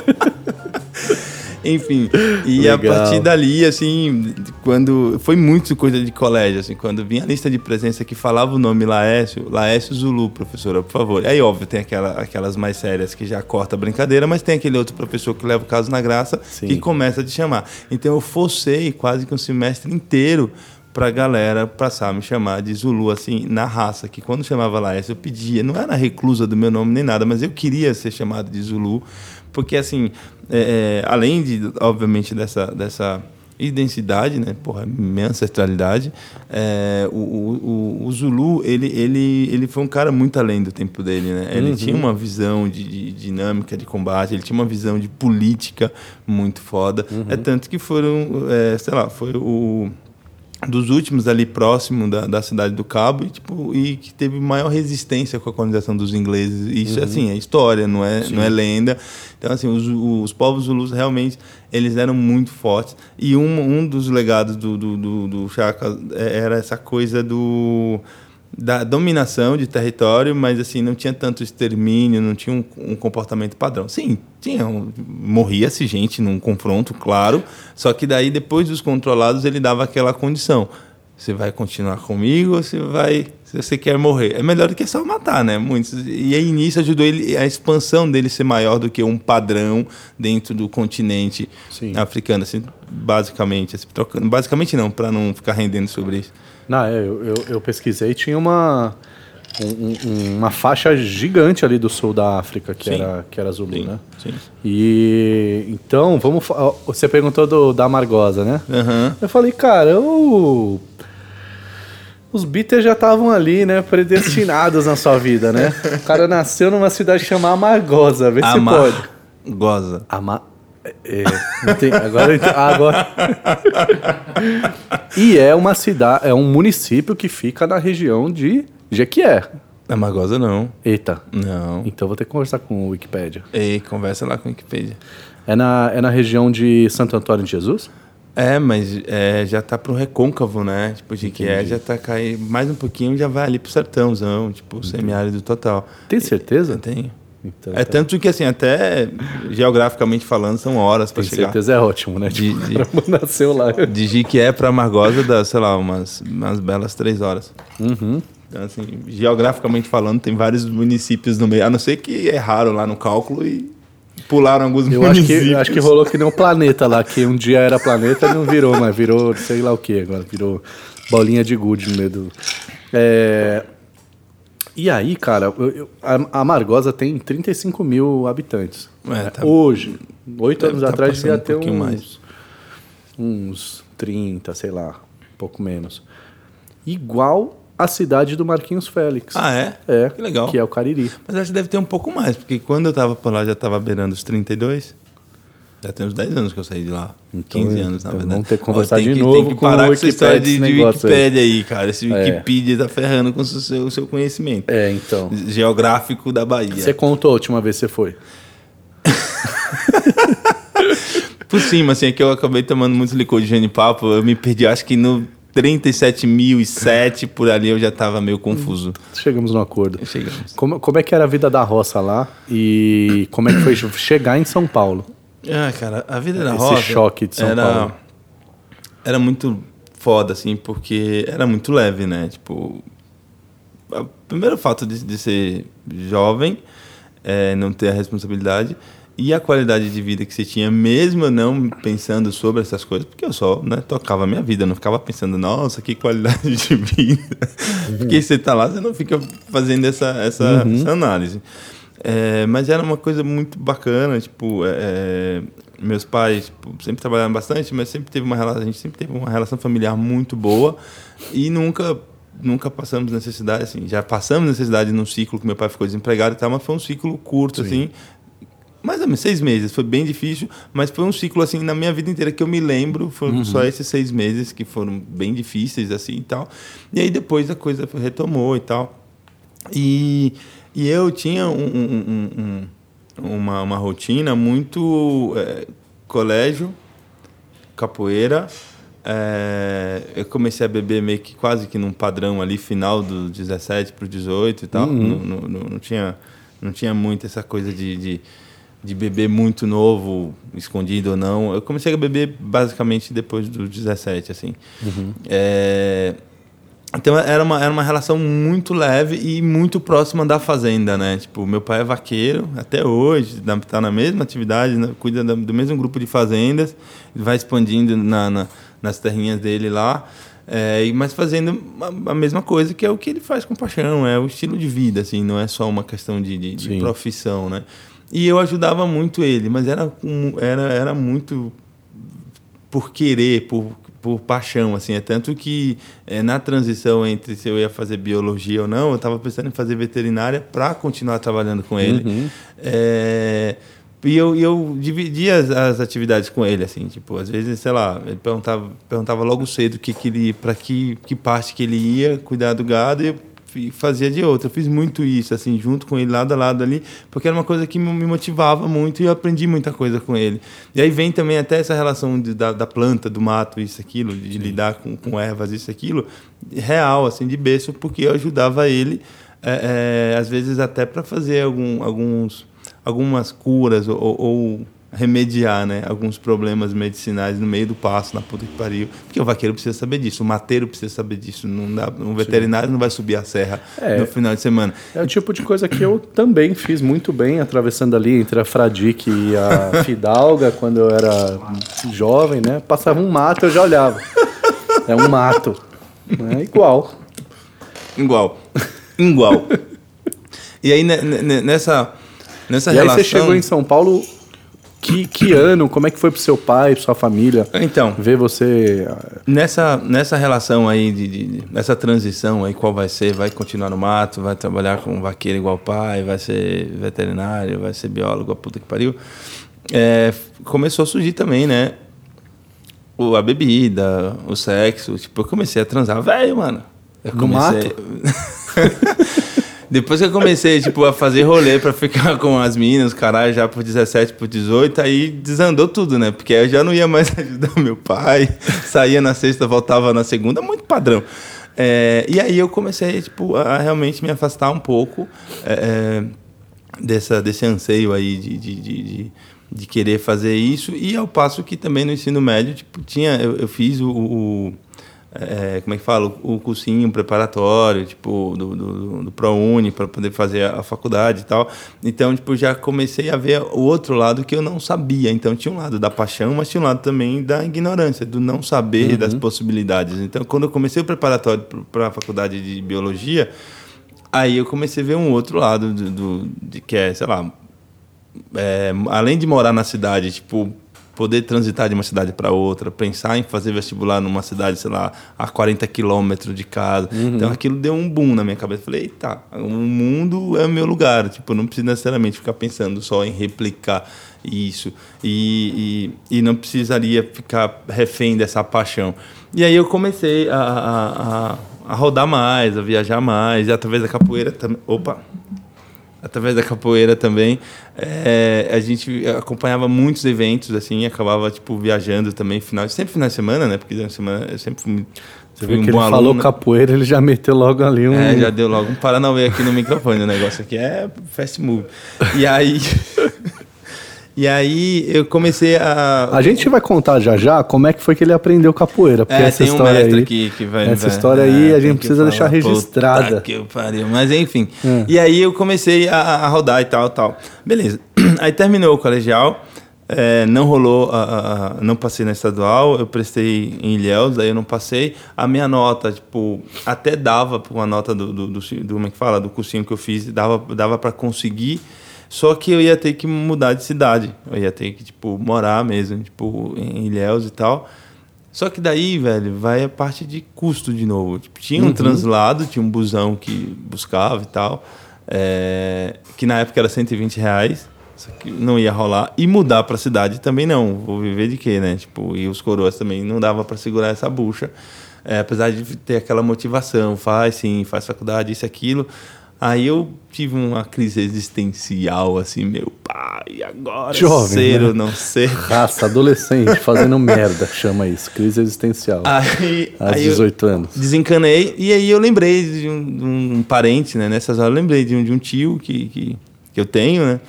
[SPEAKER 2] Enfim, e Legal. a partir dali, assim, quando. Foi muito coisa de colégio, assim, quando vinha a lista de presença que falava o nome Laércio, Laércio Zulu, professora, por favor. Aí, óbvio, tem aquela, aquelas mais sérias que já corta a brincadeira, mas tem aquele outro professor que leva o caso na graça Sim. que começa a te chamar. Então eu forcei quase que um semestre inteiro pra galera passar a me chamar de Zulu, assim, na raça, que quando chamava Laércio eu pedia, não era reclusa do meu nome nem nada, mas eu queria ser chamado de Zulu, porque, assim, é, é, além de, obviamente, dessa, dessa identidade, né, porra, minha ancestralidade, é, o, o, o, Zulu, ele, ele, ele foi um cara muito além do tempo dele, né, ele uhum. tinha uma visão de, de, dinâmica de combate, ele tinha uma visão de política muito foda, uhum. é tanto que foram, é, sei lá, foi o dos últimos ali próximo da, da cidade do Cabo e, tipo, e que teve maior resistência com a colonização dos ingleses. Isso, uhum. assim, é história, não é, não é lenda. Então, assim, os, os povos zulus realmente eles eram muito fortes. E um, um dos legados do, do, do, do Chaka é, era essa coisa do da dominação de território, mas assim não tinha tanto extermínio, não tinha um, um comportamento padrão. Sim, tinha, um, morria-se gente num confronto, claro, só que daí depois dos controlados ele dava aquela condição: você vai continuar comigo ou você vai, se você quer morrer, é melhor do que só matar, né? Muitos e aí nisso ajudou ele a expansão dele ser maior do que um padrão dentro do continente Sim. africano, assim, basicamente, assim, trocando, basicamente não, para não ficar rendendo sobre isso.
[SPEAKER 1] Não, é, eu, eu, eu pesquisei tinha uma, um, uma faixa gigante ali do sul da África que, era, que era Zulu,
[SPEAKER 2] sim,
[SPEAKER 1] né?
[SPEAKER 2] Sim.
[SPEAKER 1] E então, vamos. Você perguntou do, da Margosa, né?
[SPEAKER 2] Uhum.
[SPEAKER 1] Eu falei, cara, eu, os Beatles já estavam ali, né? Predestinados na sua vida, né? O cara nasceu numa cidade chamada Amargosa, vê se pode.
[SPEAKER 2] Goza.
[SPEAKER 1] É, agora, agora. *laughs* e é uma cidade, é um município que fica na região de Jequié.
[SPEAKER 2] Na Magosa não.
[SPEAKER 1] Eita.
[SPEAKER 2] Não.
[SPEAKER 1] Então vou ter que conversar com o Wikipedia.
[SPEAKER 2] Ei, conversa lá com o Wikipedia.
[SPEAKER 1] É na, é na região de Santo Antônio de Jesus?
[SPEAKER 2] É, mas é, já tá pro recôncavo, né? Tipo, Jequié já tá caindo mais um pouquinho já vai ali pro sertãozão, tipo, semiárido total.
[SPEAKER 1] Tem certeza?
[SPEAKER 2] Tenho. Então, é tá. tanto que, assim, até geograficamente falando, são horas para chegar.
[SPEAKER 1] certeza é ótimo, né?
[SPEAKER 2] De,
[SPEAKER 1] tipo, de, *laughs* nasceu lá.
[SPEAKER 2] De Jiquié para Margosa dá, sei lá, umas, umas belas três horas.
[SPEAKER 1] Uhum.
[SPEAKER 2] Então, assim, geograficamente falando, tem vários municípios no meio. A não ser que erraram lá no cálculo e pularam alguns
[SPEAKER 1] eu
[SPEAKER 2] municípios.
[SPEAKER 1] Acho que, acho que rolou que nem um planeta lá, que um dia era planeta e não virou, mas virou sei lá o que agora. Virou bolinha de gude no meio do... É, e aí, cara, eu, eu, a, Margosa tem 35 mil habitantes.
[SPEAKER 2] É, tá,
[SPEAKER 1] Hoje, oito anos
[SPEAKER 2] tá
[SPEAKER 1] atrás, um ter uns,
[SPEAKER 2] mais.
[SPEAKER 1] uns 30, sei lá, um pouco menos. Igual a cidade do Marquinhos Félix.
[SPEAKER 2] Ah, é?
[SPEAKER 1] É.
[SPEAKER 2] Que legal.
[SPEAKER 1] Que é o Cariri.
[SPEAKER 2] Mas acho que deve ter um pouco mais, porque quando eu tava por lá já tava beirando os 32. Já tem uns 10 anos que eu saí de lá.
[SPEAKER 1] Então,
[SPEAKER 2] 15 anos, na
[SPEAKER 1] então
[SPEAKER 2] verdade.
[SPEAKER 1] vamos ter que conversar
[SPEAKER 2] Ó,
[SPEAKER 1] de
[SPEAKER 2] que,
[SPEAKER 1] novo
[SPEAKER 2] Tem que parar com essa história
[SPEAKER 1] Wikipedia,
[SPEAKER 2] de, de
[SPEAKER 1] negócio aí.
[SPEAKER 2] Aí, cara. Esse
[SPEAKER 1] É.
[SPEAKER 2] Wikipedia tá ferrando com o seu, o seu conhecimento.
[SPEAKER 1] É, então.
[SPEAKER 2] Geográfico da Bahia.
[SPEAKER 1] Você contou a última vez que você foi? *laughs*
[SPEAKER 2] Por cima, assim, é que eu acabei tomando muito licor de genipapo. Eu me perdi, acho que no 37.007, por ali eu já tava meio confuso.
[SPEAKER 1] Chegamos no acordo.
[SPEAKER 2] Chegamos.
[SPEAKER 1] Como, como é que era a vida da roça lá e como é que foi chegar em São Paulo?
[SPEAKER 2] Ah, cara, a vida da
[SPEAKER 1] Esse
[SPEAKER 2] roça...
[SPEAKER 1] choque de São
[SPEAKER 2] era,
[SPEAKER 1] Paulo.
[SPEAKER 2] Era muito foda, assim, porque era muito leve, né? Tipo, o primeiro fato de, de ser jovem, é, não ter a responsabilidade e a qualidade de vida que você tinha, mesmo não pensando sobre essas coisas, porque eu só né, tocava a minha vida, não ficava pensando, nossa, que qualidade de vida. porque você tá lá, você não fica fazendo essa, essa, essa análise. É, mas era uma coisa muito bacana, tipo, é, meus pais tipo, sempre trabalharam bastante, mas sempre teve uma relação, a gente sempre teve uma relação familiar muito boa e nunca nunca passamos necessidade, assim, já passamos necessidade num ciclo que meu pai ficou desempregado e tal, mas foi um ciclo curto, assim, mais ou menos seis meses, foi bem difícil, mas foi um ciclo, assim, na minha vida inteira que eu me lembro, foram só esses seis meses que foram bem difíceis, assim, e tal, e aí depois a coisa retomou e tal, e, e eu tinha um, um- um- um- uma, uma rotina muito é, colégio, capoeira. é, eu comecei a beber meio que quase que num padrão ali, final do 17 para o 18 e tal. Não, não, não, não tinha, não tinha muito essa coisa de, de, de beber muito novo, escondido ou não. Eu comecei a beber basicamente depois do 17, assim. É, então era uma, era uma relação muito leve e muito próxima da fazenda, né? Tipo, meu pai é vaqueiro até hoje, tá na mesma atividade, né? cuida da- do mesmo grupo de fazendas, vai expandindo na, na- nas terrinhas dele lá, é, mas fazendo a, mesma coisa que é o que ele faz com paixão, é o estilo de vida, assim, não é só uma questão de, de- de profissão, né? E eu ajudava muito ele, mas era, era, era muito por querer, por, por paixão, assim. É tanto que é, na transição entre se eu ia fazer biologia ou não, eu estava pensando em fazer veterinária para continuar trabalhando com ele. É, e eu, eu dividia as, as atividades com ele, assim, tipo, às vezes, sei lá, ele perguntava, perguntava logo cedo que que ele, para que, que parte que ele ia cuidar do gado e eu fazia de outra. Eu fiz muito isso, assim, junto com ele, lado a lado ali, porque era uma coisa que me motivava muito e eu aprendi muita coisa com ele. E aí vem também até essa relação de, da, da planta, do mato, isso, aquilo, de lidar com, com ervas, isso, aquilo, real, assim, de berço, porque eu ajudava ele, é, é, às vezes até para fazer algum, alguns, algumas curas ou, ou remediar né, alguns problemas medicinais no meio do passo, na puta que pariu. Porque o vaqueiro precisa saber disso, o mateiro precisa saber disso. Não dá, um veterinário não vai subir a serra
[SPEAKER 1] É.
[SPEAKER 2] no final de semana.
[SPEAKER 1] É o tipo de coisa que eu também fiz muito bem, atravessando ali entre a Fradique e a *laughs* Fidalga, quando eu era jovem, né? Passava um mato, eu já olhava. É um mato. É igual.
[SPEAKER 2] Igual. Igual. *laughs* e aí, ne- ne- nessa, nessa
[SPEAKER 1] e aí
[SPEAKER 2] relação...
[SPEAKER 1] você chegou em São Paulo, que, que ano? Como é que foi pro seu pai, pra sua família?
[SPEAKER 2] Então,
[SPEAKER 1] Ver você...
[SPEAKER 2] Nessa, nessa relação aí, de, de- nessa transição aí, qual vai ser? Vai continuar no mato, vai trabalhar com vaqueiro igual o pai, vai ser veterinário, vai ser biólogo, a puta que pariu. É, começou a surgir também, né? O, a bebida, o sexo. Tipo, eu comecei a transar, velho, mano. Eu
[SPEAKER 1] No mato? *laughs*
[SPEAKER 2] Depois que eu comecei, tipo, a fazer rolê pra ficar com as meninas, caralho, já por 17, por 18, aí desandou tudo, né? Porque eu já não ia mais *laughs* ajudar meu pai, saía na sexta, voltava na segunda, muito padrão. É, e aí eu comecei, tipo, a realmente me afastar um pouco é, é, dessa, desse anseio aí de, de, de, de- de querer fazer isso. E ao passo que também no ensino médio, tipo, tinha, eu, eu fiz o- o é, como é que fala, o cursinho preparatório, tipo, do, do, do ProUni, para poder fazer a, a faculdade e tal. Então, tipo, já comecei a ver o outro lado que eu não sabia. Então, tinha um lado da paixão, mas tinha um lado também da ignorância, do não saber das possibilidades. Então, quando eu comecei o preparatório para a faculdade de biologia, aí eu comecei a ver um outro lado do, do- de que é, sei lá, é, além de morar na cidade, tipo, poder transitar de uma cidade para outra, pensar em fazer vestibular numa cidade, sei lá, a 40 quilômetros de casa. Uhum. Então aquilo deu um boom na minha cabeça. Falei, eita, o mundo é o meu lugar. Tipo, não preciso necessariamente ficar pensando só em replicar isso. E, e, e não precisaria ficar refém dessa paixão. E aí eu comecei a, a, a, a rodar mais, a viajar mais, e através da capoeira também. Opa! Através da capoeira também, é, a gente acompanhava muitos eventos, assim, acabava, tipo, viajando também, final, sempre final de semana, né? Porque na semana eu sempre fui,
[SPEAKER 1] Você viu um que ele falou capoeira, ele já meteu logo ali um...
[SPEAKER 2] É, já deu logo um Paranauê aqui no microfone, o negócio aqui é fast move. E aí... *laughs* E aí eu comecei a.
[SPEAKER 1] A gente vai contar já já como é que foi que ele aprendeu capoeira. Porque é, essa tem história um mestre aí, aqui que vai. Essa vai, história aí é, a gente precisa deixar registrada.
[SPEAKER 2] Que pariu. Mas enfim. É. E aí eu comecei a, a, rodar e tal, tal. Beleza. *clears throat* Aí terminou o colegial. É, não rolou, a, a, não passei na estadual, eu prestei em Ilhéus, daí eu não passei. A minha nota, tipo, até dava para uma nota do, do, do, do, como é que fala, do cursinho que eu fiz, dava, dava para conseguir só que eu ia ter que mudar de cidade. Eu ia ter que, tipo, morar mesmo, tipo, em Ilhéus e tal. Só que daí, velho, vai a parte de custo de novo. Tipo, tinha um uhum. translado, tinha um busão que buscava e tal. É, que na época era 120 reais. Só que não ia rolar. E mudar para a cidade também não. Vou viver de quê, né? Tipo, e os coroas também não dava para segurar essa bucha. É, apesar de ter aquela motivação, faz sim, faz faculdade, isso, aquilo. Aí eu tive uma crise existencial, assim, meu pai, agora
[SPEAKER 1] Jovem,
[SPEAKER 2] ser
[SPEAKER 1] né?
[SPEAKER 2] ou não ser.
[SPEAKER 1] Raça, adolescente, fazendo merda, chama isso, crise existencial.
[SPEAKER 2] Aí,
[SPEAKER 1] Aos aí 18 anos.
[SPEAKER 2] Desencanei, e aí eu lembrei de um, de um, parente, né? Nessas horas eu lembrei de um, de um tio que, que, que eu tenho, né?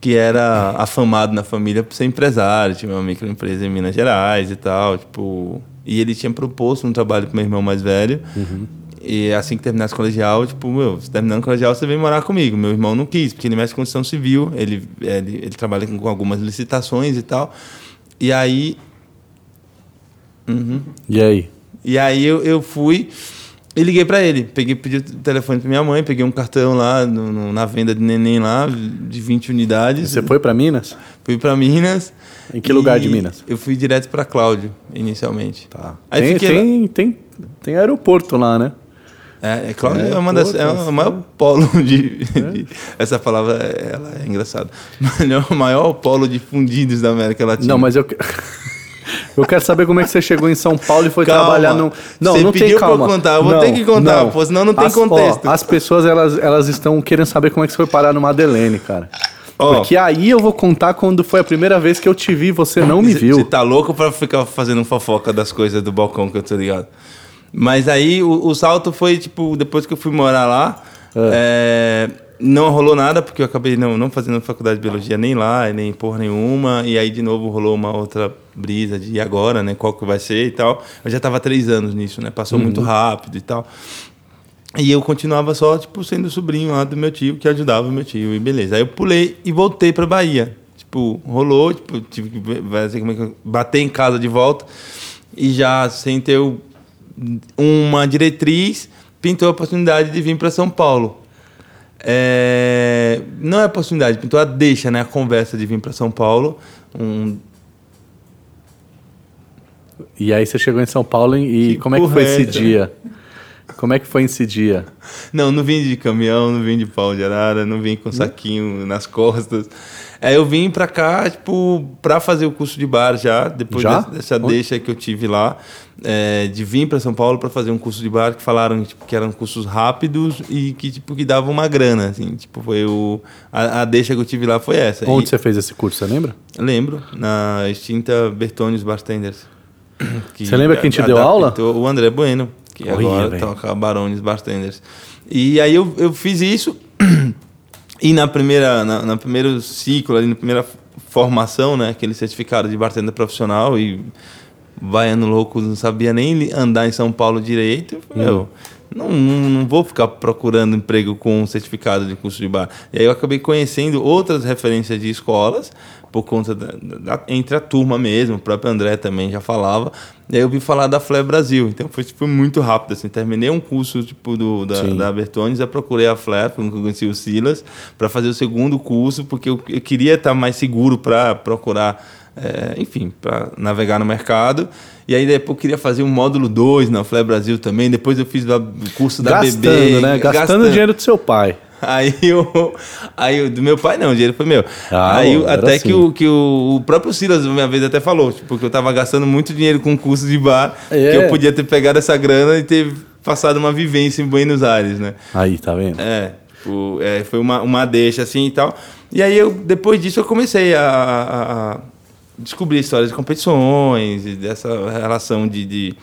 [SPEAKER 2] Que era afamado na família por ser empresário, tinha uma microempresa em Minas Gerais e tal, tipo... E ele tinha proposto um trabalho para meu irmão mais velho. Uhum. E assim que terminasse o colegial, tipo, meu, terminando o colegial, você vem morar comigo. Meu irmão não quis, porque ele mexe com construção civil, ele, ele, ele trabalha com algumas licitações e tal. E aí.
[SPEAKER 1] Uhum. E aí?
[SPEAKER 2] E aí eu, eu fui e liguei para ele. Peguei, pedi o telefone para minha mãe, peguei um cartão lá no, no, na venda de neném lá, de 20 unidades.
[SPEAKER 1] Você foi para Minas?
[SPEAKER 2] Fui para Minas.
[SPEAKER 1] Em que lugar de Minas?
[SPEAKER 2] Eu fui direto para Cláudio, inicialmente.
[SPEAKER 1] Tá. Aí tem, tem, lá... tem, tem aeroporto lá, né?
[SPEAKER 2] É, é claro, é, é, uma das, é o maior polo *laughs* de, de, Essa palavra ela é engraçada. *laughs* O maior polo de fundidos da América Latina.
[SPEAKER 1] Não, mas eu. *laughs* Eu quero saber como é que você chegou em São Paulo e foi calma. trabalhar no. Não, você não tem calma.
[SPEAKER 2] Pra eu contar, eu vou
[SPEAKER 1] não,
[SPEAKER 2] ter que contar, não. Pô, senão não tem as, contexto.
[SPEAKER 1] Ó, as pessoas elas, elas estão querendo saber como é que você foi parar no Madeleine, cara. Oh. Porque aí eu vou contar quando foi a primeira vez que eu te vi e você não me viu. Você
[SPEAKER 2] tá louco pra ficar fazendo fofoca das coisas do balcão que eu tô ligado? Mas aí o, o, salto foi, tipo, depois que eu fui morar lá, é. É, não rolou nada, porque eu acabei não, não fazendo faculdade de biologia nem lá, nem porra nenhuma. E aí, de novo, rolou uma outra brisa de e agora, né? Qual que vai ser e tal. Eu já estava três anos nisso, né? Passou uhum. muito rápido e tal. E eu continuava só, tipo, sendo sobrinho lá do meu tio, que ajudava o meu tio, e beleza. Aí eu pulei e voltei para Bahia. Tipo, rolou, tipo, tive que é que bater em casa de volta. E já sem ter o uma diretriz pintou a oportunidade de vir para São Paulo. É, não é a oportunidade, pintou a deixa, né? A conversa de vir para São Paulo. Um...
[SPEAKER 1] E aí você chegou em São Paulo e que como é que foi esse dia? Como é que foi esse dia?
[SPEAKER 2] Não, não vim de caminhão, não vim de pau de arara, não vim com saquinho nas costas. É, eu vim para cá, tipo, para fazer o curso de bar já, depois já? dessa deixa que eu tive lá, é, de vir para São Paulo para fazer um curso de bar que falaram tipo, que eram cursos rápidos e que tipo que davam uma grana, assim, tipo, foi o a, a deixa que eu tive lá foi essa.
[SPEAKER 1] Onde e, você fez esse curso, você lembra?
[SPEAKER 2] Lembro, na extinta Bertonius Bartenders. *clears throat*
[SPEAKER 1] Você lembra quem te deu aula?
[SPEAKER 2] O André Bueno, que agora véio. toca Barones Bartenders. E aí eu, eu fiz isso e na primeira, na, na primeiro ciclo, ali, na primeira formação, né, aquele certificado de bartender profissional e baiano louco, não sabia nem andar em São Paulo direito. Hum. Não, não, não, vou ficar procurando emprego com um certificado de curso de bar. E aí eu acabei conhecendo outras referências de escolas por conta da, da, entre a turma mesmo, o próprio André também já falava. E aí eu vi falar da Fle Brasil, então foi tipo, muito rápido assim, terminei um curso tipo do da, da Bertones, eu procurei a Fle, porque eu conheci o Silas, para fazer o segundo curso, porque eu, eu queria estar mais seguro para procurar é, enfim, para navegar no mercado. E aí depois eu queria fazer um módulo 2 na Flé Brasil também. Depois eu fiz o curso da
[SPEAKER 1] gastando,
[SPEAKER 2] BB.
[SPEAKER 1] Né? Gastando, gastando dinheiro do seu pai. *laughs*
[SPEAKER 2] Aí o, aí do meu pai não, o dinheiro foi meu. Ah, aí até assim. que, o, que o, o próprio Silas uma vez até falou, tipo, que eu tava gastando muito dinheiro com curso de bar, é. que eu podia ter pegado essa grana e ter passado uma vivência em Buenos Aires, né?
[SPEAKER 1] Aí, tá vendo?
[SPEAKER 2] É, o, é foi uma, uma deixa assim e tal. E aí eu depois disso eu comecei a, a, a descobrir histórias de competições, dessa relação de, de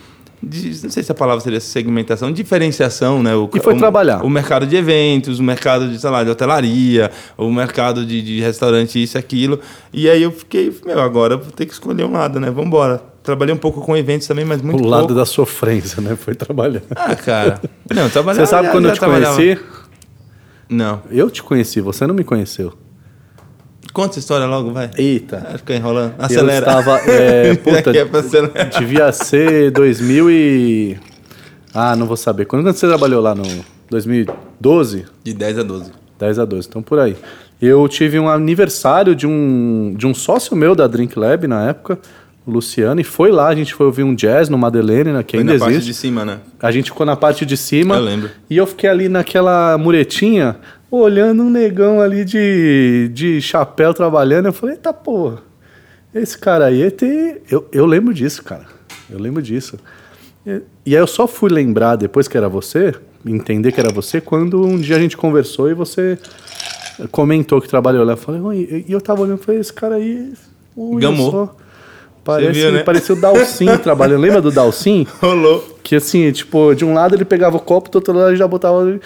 [SPEAKER 2] de, não sei se a palavra seria segmentação, diferenciação, né? O,
[SPEAKER 1] e foi
[SPEAKER 2] o,
[SPEAKER 1] trabalhar.
[SPEAKER 2] O mercado de eventos, o mercado de, sei lá, de hotelaria, o mercado de, de restaurante, isso e aquilo. E aí eu fiquei, meu, agora vou ter que escolher um lado, né? Vamos embora. Trabalhei um pouco com eventos também, mas muito
[SPEAKER 1] O
[SPEAKER 2] pouco.
[SPEAKER 1] lado da sofrência, né? Foi trabalhar.
[SPEAKER 2] Ah, cara. Não, trabalhar.
[SPEAKER 1] Você sabe quando eu te conheci?
[SPEAKER 2] Não.
[SPEAKER 1] Eu te conheci, você não me conheceu.
[SPEAKER 2] Conta essa história logo, vai.
[SPEAKER 1] Eita.
[SPEAKER 2] Fica enrolando. Acelera.
[SPEAKER 1] Eu estava. É, *laughs* puta, é devia ser 2000 e. Ah, não vou saber. Quando você trabalhou lá no 2012?
[SPEAKER 2] De 10 a 12.
[SPEAKER 1] 10 a 12, então por aí. Eu tive um aniversário de um, de um sócio meu da Drink Lab na época, o Luciano, e foi lá, a gente foi ouvir um jazz no Madeleine, né, que foi ainda na existe.
[SPEAKER 2] parte de cima, né?
[SPEAKER 1] A gente ficou na parte de cima.
[SPEAKER 2] Eu lembro.
[SPEAKER 1] E eu fiquei ali naquela muretinha, olhando um negão ali de, de chapéu trabalhando. Eu falei, eita porra, esse cara aí tem. Eu, eu lembro disso, cara. Eu lembro disso. E, e aí eu só fui lembrar depois que era você, entender que era você, quando um dia a gente conversou e você comentou que trabalhou lá. Eu falei, e eu tava olhando e falei, esse cara aí.
[SPEAKER 2] Gamou. Só.
[SPEAKER 1] Parece, viu, né? Parecia o Dalcin *laughs* trabalhando. Lembra do Dalcin?
[SPEAKER 2] Rolou.
[SPEAKER 1] Que assim, tipo, de um lado ele pegava o copo, do outro lado ele já botava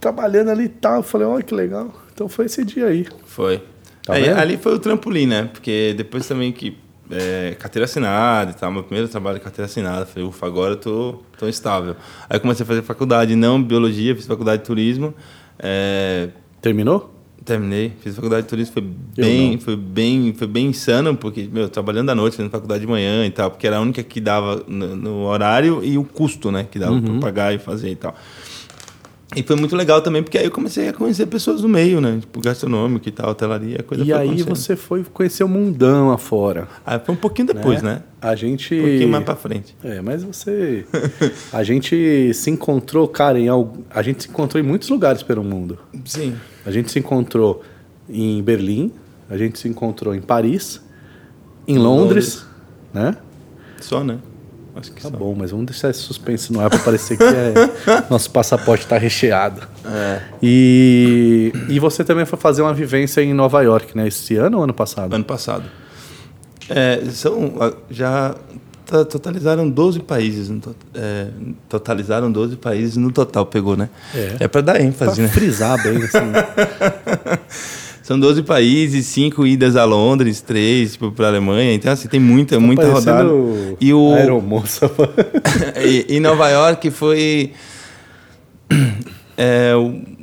[SPEAKER 1] trabalhando ali e tal. Eu falei, olha que legal. Então foi esse dia aí.
[SPEAKER 2] Foi. Tá é, ali foi o trampolim, né? Porque depois também que é, carteira assinada e tal, meu primeiro trabalho de carteira assinada. Falei, ufa, agora eu tô, tô estável. Aí comecei a fazer faculdade, não biologia, fiz faculdade de turismo. É...
[SPEAKER 1] Terminou?
[SPEAKER 2] Terminei, fiz faculdade de turismo, foi bem, foi bem, foi bem insano, porque, meu, trabalhando à noite, fazendo faculdade de manhã e tal, porque era a única que dava no, no horário e o custo, né, que dava uhum. para pagar e fazer e tal. E foi muito legal também, porque aí eu comecei a conhecer pessoas do meio, né? Tipo, gastronômico e tal, hotelaria, coisa
[SPEAKER 1] E aí você foi conhecer o mundão afora.
[SPEAKER 2] Ah, foi um pouquinho depois, né? né?
[SPEAKER 1] A gente... Um
[SPEAKER 2] pouquinho mais pra frente.
[SPEAKER 1] É, mas você... a gente se encontrou, cara, em. A gente se encontrou em muitos lugares pelo mundo.
[SPEAKER 2] Sim.
[SPEAKER 1] A gente se encontrou em Berlim, a gente se encontrou em Paris, em Londres, Londres. né?
[SPEAKER 2] Só, né?
[SPEAKER 1] Acho que tá só. bom, mas vamos deixar esse suspense no ar para parecer que é, *laughs* nosso passaporte está recheado.
[SPEAKER 2] É.
[SPEAKER 1] E, e você também foi fazer uma vivência em Nova York, né? Esse ano ou ano passado?
[SPEAKER 2] Ano passado. É, são, já totalizaram 12 países. É, totalizaram 12 países no total, pegou, né?
[SPEAKER 1] É,
[SPEAKER 2] é para dar ênfase,
[SPEAKER 1] pra
[SPEAKER 2] né?
[SPEAKER 1] frisar bem, assim. *laughs*
[SPEAKER 2] São 12 países, 5 idas a Londres, 3 para a Alemanha. Então, assim, tem muita,
[SPEAKER 1] tá
[SPEAKER 2] muita rodada.
[SPEAKER 1] E o. Aeromoça. *laughs*
[SPEAKER 2] e, e Nova York foi. *clears throat* É,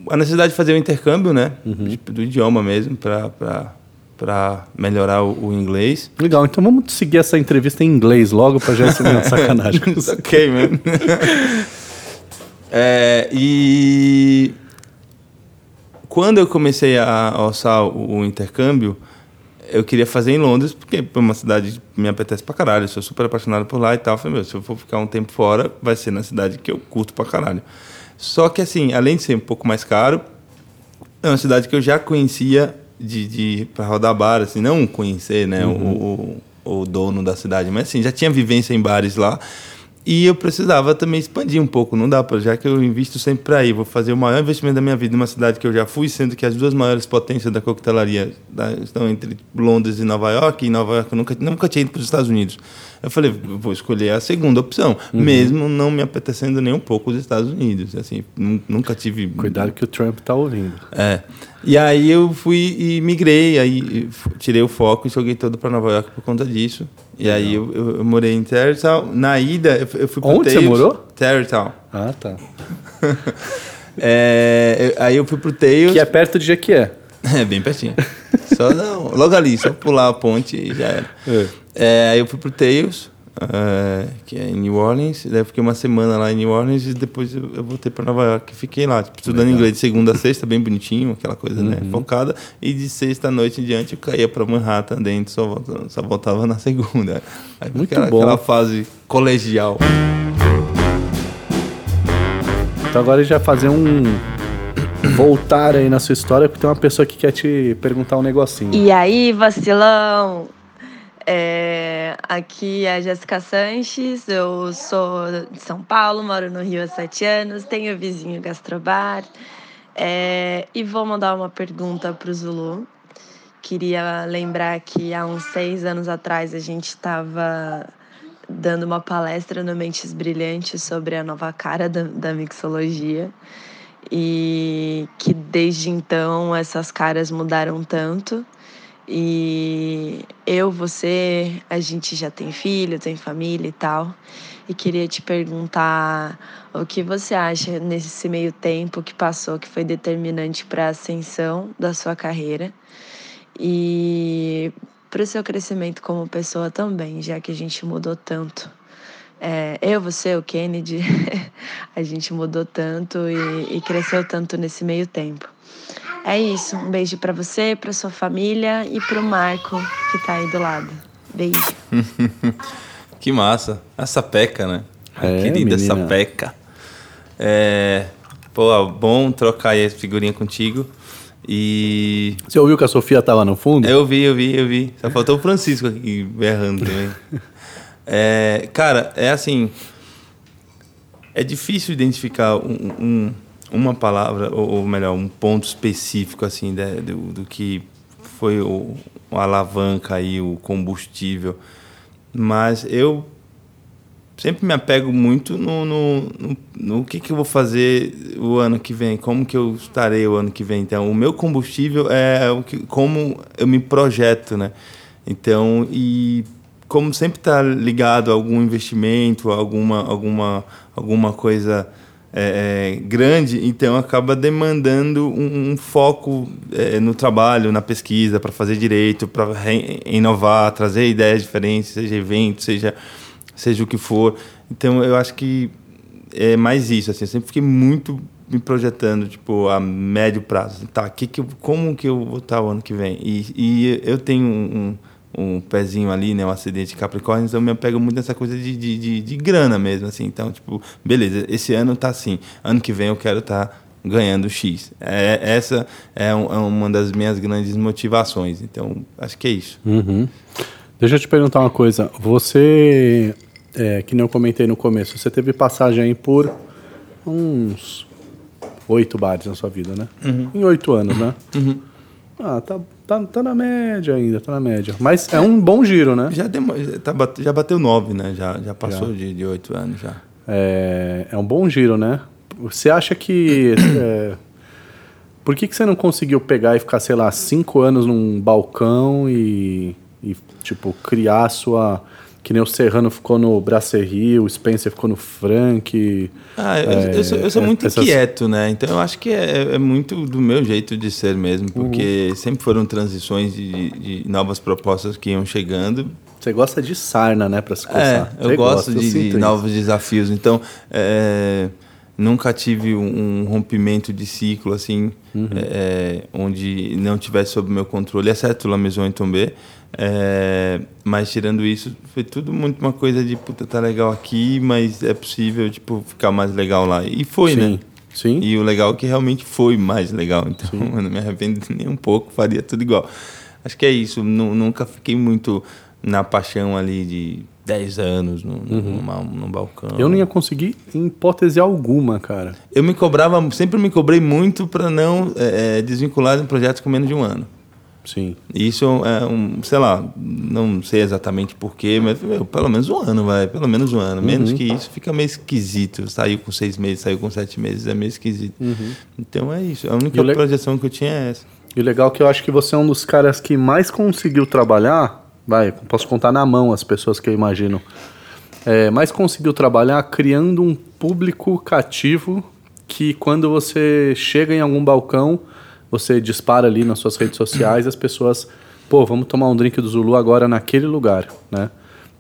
[SPEAKER 2] a necessidade de fazer o intercâmbio, né? Uhum. Tipo, do idioma mesmo, para para melhorar o, o, inglês.
[SPEAKER 1] Legal, então vamos seguir essa entrevista em inglês logo para já ser uma *laughs* sacanagem.
[SPEAKER 2] ok, man. *laughs* é, e quando eu comecei a alçar o, o intercâmbio, eu queria fazer em Londres, porque é uma cidade que me apetece pra caralho. Eu sou super apaixonado por lá e tal. Eu falei, meu, se eu for ficar um tempo fora, vai ser na cidade que eu curto pra caralho. Só que, assim, além de ser um pouco mais caro, é uma cidade que eu já conhecia de, de para rodar bar, assim, não conhecer, né, uhum. o, o, o dono da cidade, mas assim, já tinha vivência em bares lá. E eu precisava também expandir um pouco, não dá para, já que eu invisto sempre para ir, vou fazer o maior investimento da minha vida numa cidade que eu já fui, sendo que as duas maiores potências da coquetelaria estão entre Londres e Nova York, e Nova York eu nunca, nunca tinha ido para os Estados Unidos. Eu falei, vou escolher a segunda opção, uhum. mesmo não me apetecendo nem um pouco os Estados Unidos. Assim, nunca tive.
[SPEAKER 1] Cuidado que o Trump tá ouvindo.
[SPEAKER 2] É. E aí eu fui e migrei, aí tirei o foco e joguei todo para Nova York por conta disso. E Legal. aí eu, eu, eu, morei em Tarrytown. Na ida, eu, eu fui
[SPEAKER 1] para Onde você morou?
[SPEAKER 2] Tarrytown.
[SPEAKER 1] Ah, tá. *laughs*
[SPEAKER 2] é, aí eu fui pro Tails.
[SPEAKER 1] Que é perto de Jequié. *laughs*
[SPEAKER 2] É, bem pertinho. só não, logo ali, só pular a ponte e já era. É. É, aí eu fui pro Tails, uh, que é em New Orleans. Daí eu fiquei uma semana lá em New Orleans e depois eu, eu voltei para Nova York. Fiquei lá, tipo, estudando Legal. inglês de segunda a sexta, bem bonitinho, aquela coisa, né, uhum. né? Focada. E de sexta à noite em diante eu caía para Manhattan dentro, só, voltava, só voltava na segunda. Aí, Muito aquela, bom. aquela fase colegial.
[SPEAKER 1] Então agora a gente vai fazer um *coughs* voltar aí na sua história, porque tem uma pessoa que quer te perguntar um negocinho.
[SPEAKER 3] E aí, vacilão? É, aqui é a Jéssica Sanches, eu sou de São Paulo, moro no Rio há sete anos, tenho vizinho gastrobar. É, e vou mandar uma pergunta para o Zulu. Queria lembrar que há uns seis anos atrás a gente estava dando uma palestra no Mentes Brilhantes sobre a nova cara da, da mixologia. E que desde então essas caras mudaram tanto e eu, você, a gente já tem filho, tem família e tal. E queria te perguntar o que você acha nesse meio tempo que passou, que foi determinante para a ascensão da sua carreira e para o seu crescimento como pessoa também, já que a gente mudou tanto. É, eu, você, o Kennedy, *laughs* a gente mudou tanto e, e cresceu tanto nesse meio tempo. É isso. Um beijo para você, para sua família e para o Marco que tá aí do lado. Beijo. *laughs*
[SPEAKER 2] que massa. Essa peca, né? A é, querida menina. Sapeca. É, pô, bom trocar aí essa figurinha contigo. E.
[SPEAKER 1] Você ouviu que a Sofia tava no fundo?
[SPEAKER 2] Eu vi, eu vi, eu vi. Só faltou o Francisco aqui berrando também. *laughs* é, cara, é assim. É difícil identificar um, um uma palavra, ou, melhor, um ponto específico assim de, do, do, que foi o, o alavanca aí, o combustível. Mas eu sempre me apego muito no, no, no, no, que, que eu vou fazer o ano que vem, como que eu estarei o ano que vem. Então, o meu combustível é o que, como eu me projeto, né? Então, e como sempre está ligado a algum investimento, alguma, alguma, alguma coisa é, é, grande, então acaba demandando um, um foco é, no trabalho, na pesquisa, para fazer direito, para inovar, trazer ideias diferentes, seja evento, seja, seja o que for. Então eu acho que é mais isso. Assim, eu sempre fiquei muito me projetando tipo a médio prazo. Tá, que que como que eu vou estar o ano que vem? E, e eu tenho um, um um pezinho ali, né, um acidente de Capricórnio, então eu me apego muito nessa coisa de, de, de, de, grana mesmo, assim. Então, tipo, beleza, esse ano tá assim, ano que vem eu quero estar tá ganhando X. É, essa é, um, é, uma das minhas grandes motivações. Então, acho que é isso.
[SPEAKER 1] Uhum. Deixa eu te perguntar uma coisa. Você, é, que nem eu comentei no começo, você teve passagem aí por uns oito bares na sua vida, né? Uhum. Em oito anos, né? Uhum. Ah, tá, tá, tá na média ainda, tá na média. Mas é um bom giro, né?
[SPEAKER 2] Já, demo, tá, já bateu nove, né? Já, já passou já. de oito anos já.
[SPEAKER 1] É, é um bom giro, né? Você acha que. é, por que, que você não conseguiu pegar e ficar, sei lá, cinco anos num balcão e, e tipo, criar a sua que nem o Serrano ficou no Brasserie, o Spencer ficou no Frank.
[SPEAKER 2] Ah, eu, é, eu sou, eu sou muito essas... inquieto, né? Então eu acho que é, é, muito do meu jeito de ser mesmo, porque uhum. sempre foram transições de, de, novas propostas que iam chegando.
[SPEAKER 1] Você gosta de sarna, né, para se coçar.
[SPEAKER 2] É, eu Você gosto de, de novos desafios. Então, é, nunca tive um, um, rompimento de ciclo, assim, uhum. é, onde não tivesse sob meu controle, exceto La Maison em Tombé. É, mas tirando isso, foi tudo muito uma coisa de puta, tá legal aqui, mas é possível tipo ficar mais legal lá. E foi, né? Sim. né? Sim. E o legal é que realmente foi mais legal. Então, *laughs* eu não me arrependo nem um pouco, faria tudo igual. Acho que é isso. nunca fiquei muito na paixão ali de 10 anos no, uhum. numa, num balcão.
[SPEAKER 1] Eu não ia conseguir em hipótese alguma, cara.
[SPEAKER 2] Eu me cobrava, sempre me cobrei muito para não é, desvincular de projetos com menos de um ano.
[SPEAKER 1] Sim.
[SPEAKER 2] Isso é um, sei lá, não sei exatamente porquê, mas meu, pelo menos um ano, vai, pelo menos um ano. Menos uhum. que isso fica meio esquisito. Saiu com seis meses, saiu com sete meses, é meio esquisito. Uhum. Então é isso. A única projeção que eu tinha é essa.
[SPEAKER 1] E o legal é que eu acho que você é um dos caras que mais conseguiu trabalhar. Vai, posso contar na mão as pessoas que eu imagino. É, mais conseguiu trabalhar criando um público cativo que quando você chega em algum balcão você dispara ali nas suas redes sociais as pessoas, pô, vamos tomar um drink do Zulu agora naquele lugar, né?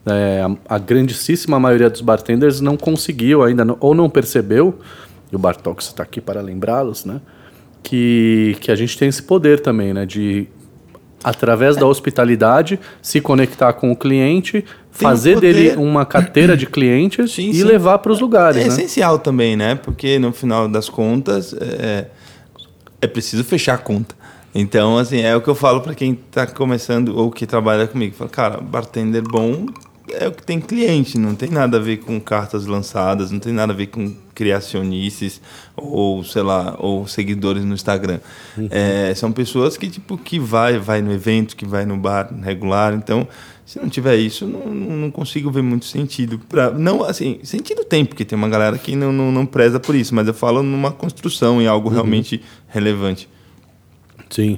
[SPEAKER 1] é, a, a, grandíssima maioria dos bartenders não conseguiu ainda, ou não percebeu, e o Bartox está aqui para lembrá-los, né? Que, que a gente tem esse poder também, né? De, através da hospitalidade, se conectar com o cliente, fazer dele uma carteira de clientes sim, e sim. levar para os lugares. É
[SPEAKER 2] né? essencial também, né? Porque no final das contas, é, é preciso fechar a conta. Então, assim, é o que eu falo para quem está começando ou que trabalha comigo. Fala, cara, bartender bom é o que tem cliente, não tem nada a ver com cartas lançadas, não tem nada a ver com criacionistas ou, sei lá, ou seguidores no Instagram. Uhum. É, são pessoas que, tipo, que vai, vai no evento, que vai no bar regular, então... Se não tiver isso, não, não consigo ver muito sentido. Pra, não, assim, sentido tem, porque tem uma galera que não, não, não preza por isso, mas eu falo numa construção, em algo uhum. realmente relevante.
[SPEAKER 1] Sim.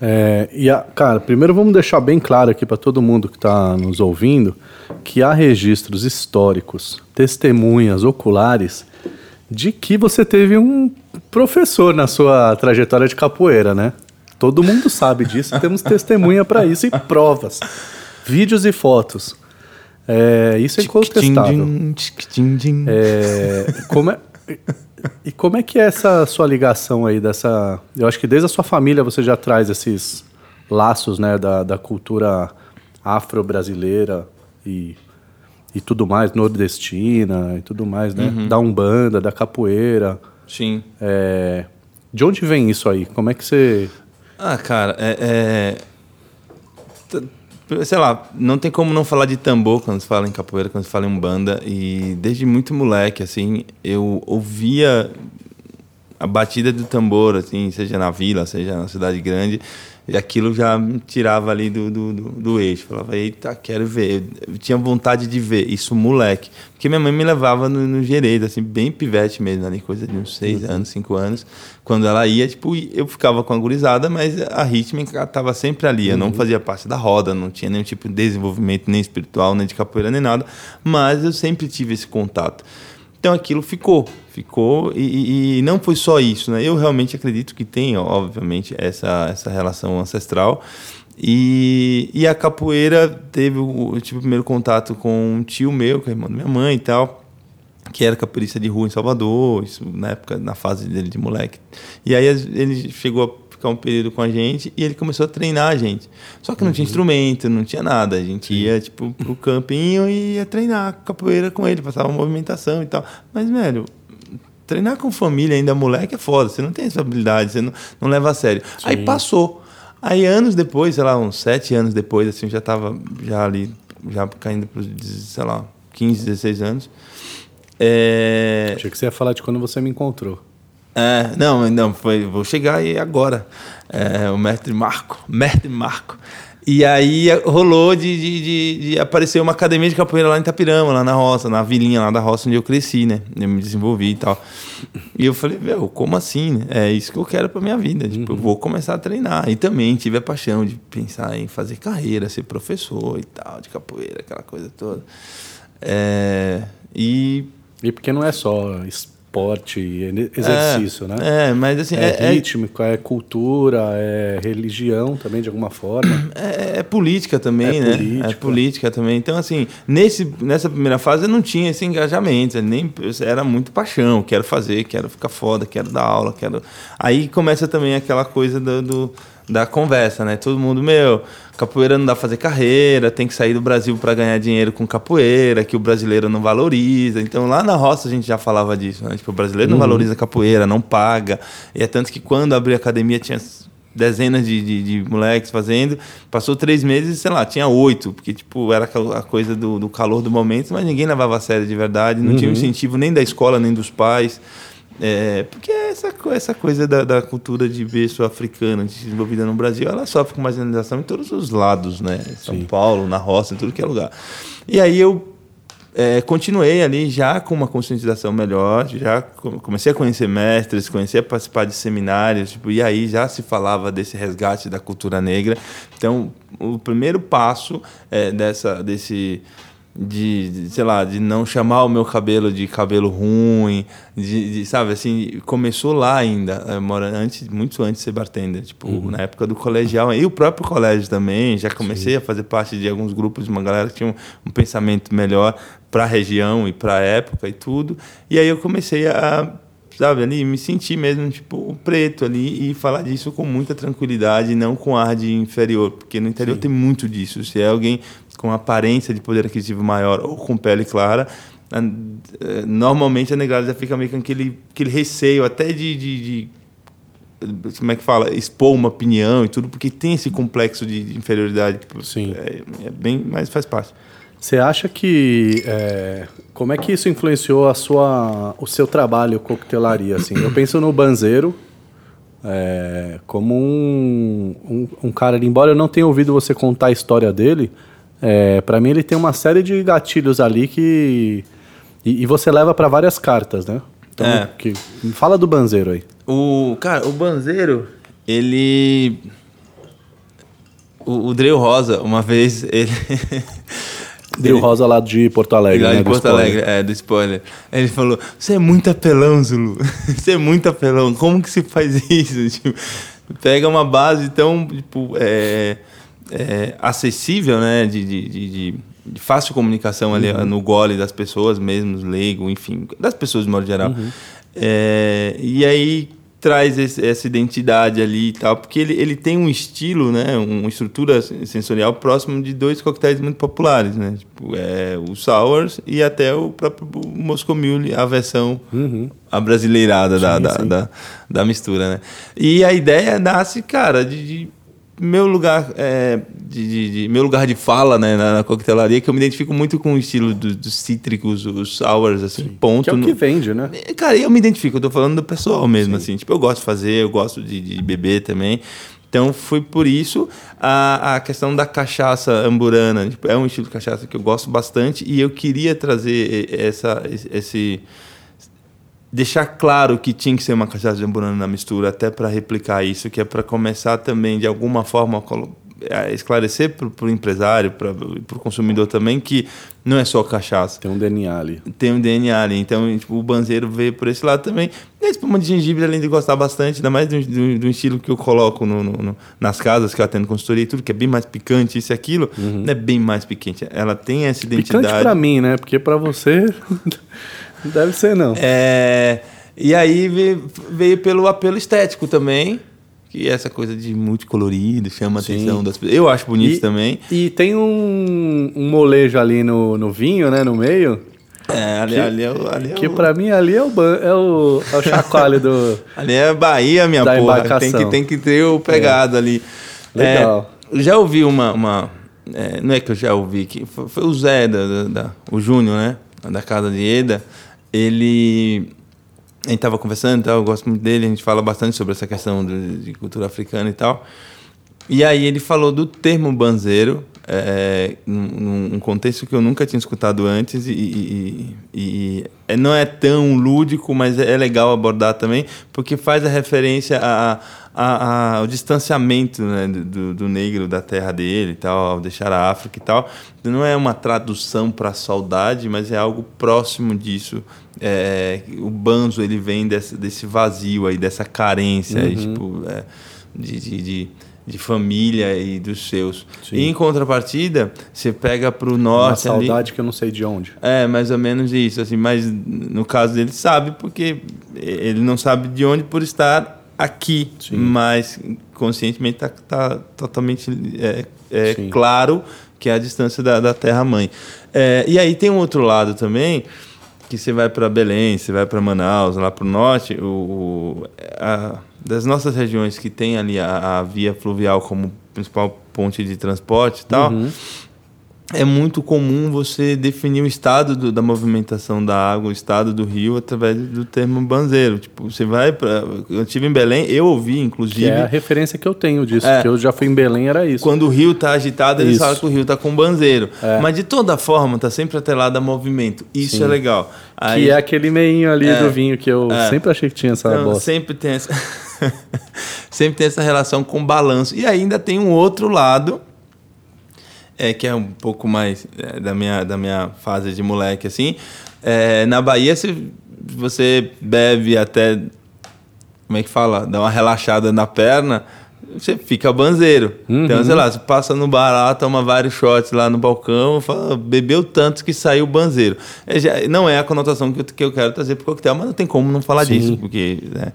[SPEAKER 1] É, e a, cara, primeiro vamos deixar bem claro aqui para todo mundo que está nos ouvindo que há registros históricos, testemunhas oculares de que você teve um professor na sua trajetória de capoeira, né? Todo mundo sabe disso, *laughs* temos testemunha para isso e provas, vídeos e fotos. É, isso é incontestável. É, como é, e como é que é essa sua ligação aí dessa? Eu acho que desde a sua família você já traz esses laços, né, da, da cultura afro-brasileira e, e tudo mais, nordestina e tudo mais, né? Uhum. Da umbanda, da capoeira.
[SPEAKER 2] Sim.
[SPEAKER 1] É, de onde vem isso aí? Como é que você?
[SPEAKER 2] Ah, cara, é, é sei lá, não tem como não falar de tambor quando se fala em capoeira, quando se fala em banda. E desde muito moleque, assim, eu ouvia a batida do tambor, assim, seja na vila, seja na cidade grande. E aquilo já me tirava ali do, do, do, do eixo. Falava, eita, quero ver. Eu tinha vontade de ver, isso moleque. Porque minha mãe me levava no, no Geredo, assim, bem pivete mesmo, ali, coisa de uns seis uhum. anos, cinco anos. Quando ela ia, tipo, eu ficava com a gurizada, mas a rítmica estava sempre ali. Eu não uhum. fazia parte da roda, não tinha nenhum tipo de desenvolvimento, nem espiritual, nem de capoeira, nem nada. Mas eu sempre tive esse contato. Então aquilo ficou, ficou e, e, não foi só isso, né? Eu realmente acredito que tem, obviamente, essa, essa relação ancestral. E, e a capoeira teve o, tive o primeiro contato com um tio meu, que é irmão da minha mãe e tal, que era capoeirista de rua em Salvador, isso na época, na fase dele de moleque. E aí ele chegou ficar um período com a gente e ele começou a treinar a gente. Só que não uhum. tinha instrumento, não tinha nada. A gente ia, tipo, pro campinho e ia treinar capoeira com ele, passava movimentação e tal. Mas, velho, treinar com família ainda moleque é foda. Você não tem essa habilidade, você não, não leva a sério. Sim. Aí passou. Aí anos depois, sei lá, uns sete anos depois, assim, já tava já ali, já caindo pros, sei lá, 15, 16 anos.
[SPEAKER 1] É... Achei que você ia falar de quando você me encontrou.
[SPEAKER 2] É, não, não, foi, vou chegar aí agora. É, o mestre Marco, mestre Marco. E aí rolou de, de, de, de, aparecer uma academia de capoeira lá em Itapirama, lá na roça, na vilinha lá da roça onde eu cresci, né? Eu me desenvolvi e tal. E eu falei, meu, como assim? Né? É isso que eu quero pra minha vida. Tipo, uhum. eu vou começar a treinar. E também tive a paixão de pensar em fazer carreira, ser professor e tal, de capoeira, aquela coisa toda. É, e.
[SPEAKER 1] E porque não é só esporte, exercício,
[SPEAKER 2] é,
[SPEAKER 1] né?
[SPEAKER 2] É, mas assim.
[SPEAKER 1] É, é rítmico, é, cultura, é religião também, de alguma forma. *clears throat*
[SPEAKER 2] É, é política também, é né? Política. É política também. Então, assim, nesse, nessa primeira fase eu não tinha esse engajamento, nem, era muito paixão, quero fazer, quero ficar foda, quero dar aula, quero. Aí começa também aquela coisa do, do da conversa, né? Todo mundo, meu, capoeira não dá pra fazer carreira, tem que sair do Brasil para ganhar dinheiro com capoeira, que o brasileiro não valoriza. Então lá na roça a gente já falava disso, né? Tipo, o brasileiro uhum. não valoriza capoeira, não paga. E é tanto que quando abri a academia tinha dezenas de, de, de, moleques fazendo. Passou três meses, sei lá, tinha oito, porque tipo, era a coisa do, do calor do momento, mas ninguém levava a sério de verdade, não uhum. tinha incentivo nem da escola, nem dos pais. É, porque essa, essa coisa da, da cultura de berço africano desenvolvida no Brasil, ela sofre com marginalização em todos os lados, né? São Sim. Paulo, na roça, em tudo que é lugar. E aí eu é, continuei ali já com uma conscientização melhor, já comecei a conhecer mestres, comecei a participar de seminários, tipo, e aí já se falava desse resgate da cultura negra. Então, o primeiro passo é, dessa, desse de, de, sei lá, de não chamar o meu cabelo de cabelo ruim, de, de sabe, assim, começou lá ainda, eh, mora antes, muito antes de ser bartender, tipo, uhum. na época do colegial, e o próprio colégio também, já comecei Sim. a fazer parte de alguns grupos de uma galera que tinha um, um pensamento melhor para a região e para a época e tudo, e aí eu comecei a sabe, ali me sentir mesmo tipo preto ali e falar disso com muita tranquilidade, não com ar de inferior, porque no interior Sim. tem muito disso. Se é alguém com aparência de poder aquisitivo maior ou com pele clara, eh, normalmente a negrada já fica meio com aquele, aquele receio até de, de, de, como é que fala expor uma opinião e tudo porque tem esse complexo de, de inferioridade tipo,
[SPEAKER 1] sim.
[SPEAKER 2] é, é, bem mas faz parte.
[SPEAKER 1] Você acha que é, como é que isso influenciou a sua o seu trabalho coquetelaria assim? Eu penso no banzeiro é, como um, um, um cara embora eu não tenha ouvido você contar a história dele é, para mim ele tem uma série de gatilhos ali que e, e você leva para várias cartas, né? Então, é. que, fala do banzeiro aí.
[SPEAKER 2] O cara, o banzeiro, ele o, o Dreu Rosa, uma vez *laughs* ele
[SPEAKER 1] Dreu Rosa lá de Porto Alegre,
[SPEAKER 2] lá
[SPEAKER 1] né?
[SPEAKER 2] de Porto Alegre, é, do spoiler. Ele falou: "Você é muito apelão, Zulu. *laughs* Você é muito apelão. Como que se faz *laughs* isso?" Tipo, pega uma base tão, tipo, é, é, acessível, né? De, de, de, de, fácil comunicação ali uhum. no gole das pessoas mesmo, leigo, enfim, das pessoas de modo geral. Uhum. É, e aí traz esse, essa identidade ali e tal, porque ele, ele tem um estilo, né, uma estrutura sensorial próximo de dois coquetéis muito populares, né, tipo, é, o Sours e até o próprio Moscow Mule, a versão uhum. brasileirada sim, da, da, da, da, mistura, né. E a ideia nasce, cara, de, de meu lugar é, de, de, de, meu lugar de fala né, na, na, coquetelaria que eu me identifico muito com o estilo dos do cítricos, os sours, assim, Sim. ponto. Que é
[SPEAKER 1] o que vende, né?
[SPEAKER 2] É, cara, eu me identifico, eu tô falando do pessoal mesmo, Sim. assim. Tipo, eu gosto de fazer, eu gosto de, de beber também. Então foi por isso a, a questão da cachaça amburana. Tipo, é um estilo de cachaça que eu gosto bastante e eu queria trazer essa, esse deixar claro que tinha que ser uma cachaça de amburana na mistura, até para replicar isso, que é para começar também, de alguma forma, a esclarecer para o empresário, para o consumidor também, que não é só cachaça.
[SPEAKER 1] Tem um DNA ali.
[SPEAKER 2] Tem um DNA ali. Então, tipo, o banzeiro veio por esse lado também. E a espuma de gengibre, além de gostar bastante, ainda mais do, do, do estilo que eu coloco no, no, nas casas que eu atendo consultoria e tudo, que é bem mais picante, isso e aquilo, uhum. é bem mais picante. Ela tem essa identidade.
[SPEAKER 1] Picante para mim, né? Porque para você... *laughs* Deve ser, não.
[SPEAKER 2] É, e aí veio, veio, pelo apelo estético também, que é essa coisa de multicolorido, chama a atenção das pessoas. Eu acho bonito
[SPEAKER 1] e,
[SPEAKER 2] também.
[SPEAKER 1] E tem um, um molejo ali no, no vinho, né, no meio.
[SPEAKER 2] É, ali, que, ali é o. Ali é
[SPEAKER 1] que o... pra mim ali é o, é o, é o chacoalho do. *laughs*
[SPEAKER 2] ali é Bahia, minha da porra. Tem que, tem que ter o pegado é. ali.
[SPEAKER 1] Legal.
[SPEAKER 2] É, já ouvi uma. uma é, não é que eu já ouvi, que foi, foi o Zé, da, da, da o Júnior, né? Da casa de Eda ele a gente estava conversando, então, eu gosto muito dele, a gente fala bastante sobre essa questão de, de cultura africana e tal. E aí ele falou do termo banzeiro, é, num, num, contexto que eu nunca tinha escutado antes e, e, e, e não é tão lúdico, mas é legal abordar também, porque faz a referência a, a, ao distanciamento né, do, do, negro da terra dele e tal, ao deixar a África e tal. Não é uma tradução para saudade, mas é algo próximo disso. É, o banzo ele vem desse, desse vazio aí, dessa carência uhum. aí, tipo, é, de, de, de de família e dos seus. Sim. E em contrapartida, você pega para o norte.
[SPEAKER 1] Uma saudade ali, que eu não sei de onde.
[SPEAKER 2] É, mais ou menos isso. Assim, mas no caso dele, sabe, porque ele não sabe de onde por estar aqui, Sim. mas conscientemente está tá totalmente é, é claro que é a distância da, da Terra-mãe. É, e aí tem um outro lado também que você vai para Belém, você vai para Manaus, lá para o norte, o, a, das nossas regiões que tem ali a, a, via fluvial como principal ponte de transporte e tal, uhum é muito comum você definir o estado do, da movimentação da água, o estado do rio, através do termo banzeiro. Tipo, você vai para. Eu estive em Belém, eu ouvi, inclusive. Que
[SPEAKER 1] é a referência que eu tenho disso, é, que eu já fui em Belém, era isso.
[SPEAKER 2] Quando o rio está agitado, eles isso. falam que o rio está com banzeiro. É. Mas de toda forma, está sempre atrelado a movimento. Isso Sim. é legal.
[SPEAKER 1] Aí, que é aquele meinho ali é, do vinho que eu é. sempre achei que tinha essa então, bosta.
[SPEAKER 2] Sempre tem essa. *laughs* sempre tem essa relação com balanço. E ainda tem um outro lado é que é um pouco mais é, da, minha, da minha fase de moleque, assim. É, na Bahia, se você bebe até. Como é que fala? Dá uma relaxada na perna você fica banzeiro. Uhum. Então, sei lá, você passa no bar lá, toma vários shots lá no balcão, fala, bebeu tanto que saiu banzeiro. É, já, não é a conotação que eu, que eu quero trazer para o coquetel, mas não tem como não falar Sim. disso, porque, né,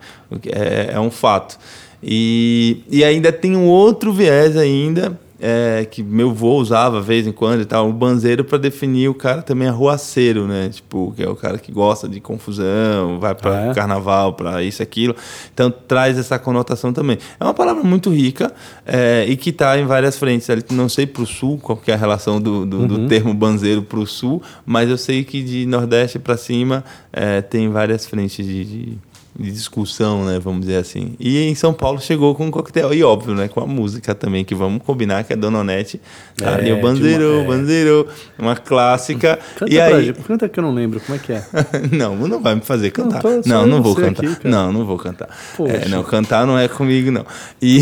[SPEAKER 2] é, é um fato. E, e ainda tem um outro viés ainda, é, que meu avô usava vez em quando e tal, o banzeiro para definir o cara também arruaceiro, né? Tipo, que é o cara que gosta de confusão, vai para ah, é? carnaval, para isso aquilo. Então traz essa conotação também. É uma palavra muito rica é, e que está em várias frentes. Não sei para o sul qual é a relação do, do, uhum. do termo banzeiro para o sul, mas eu sei que de nordeste para cima é, tem várias frentes de, de de discussão, né, vamos dizer assim. E em São Paulo chegou com um coquetel, e óbvio, né, com a música também, que vamos combinar que a Dona Onete tá é, ali, o Bandeiro, uma, é. Bandeiro, uma clássica.
[SPEAKER 1] Canta e aí... Gente, canta que eu não lembro, como é que é? *laughs*
[SPEAKER 2] não, não vai me fazer cantar. Não, não, não vou cantar. Aqui, não, não vou cantar. É, não, cantar não é comigo, não. E,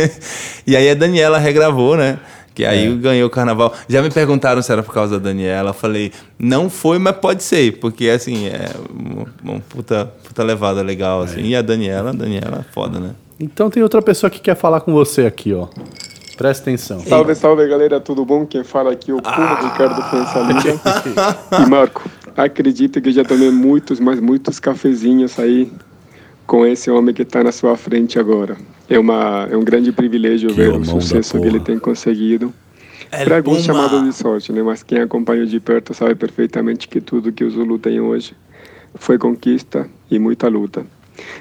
[SPEAKER 2] *laughs* e aí a Daniela regravou, né, que aí é. ganhou o carnaval. Já me perguntaram se era por causa da Daniela. Eu falei, não foi, mas pode ser, porque assim, é uma, uma puta, puta levada legal. Assim. É. E a Daniela, a Daniela é foda, né?
[SPEAKER 1] Então tem outra pessoa que quer falar com você aqui, ó. Presta atenção.
[SPEAKER 4] Salve, salve galera, tudo bom? Quem fala aqui é o Puma ah! Ricardo Françalinha. *laughs* e Marco, acredito que já tomei muitos, mas muitos cafezinhos aí com esse homem que está na sua frente agora. É, uma, é um grande privilégio que ver o sucesso que ele tem conseguido. É Para alguns chamados de sorte, né? Mas quem acompanha de perto sabe perfeitamente que tudo que o Zulu tem hoje foi conquista e muita luta.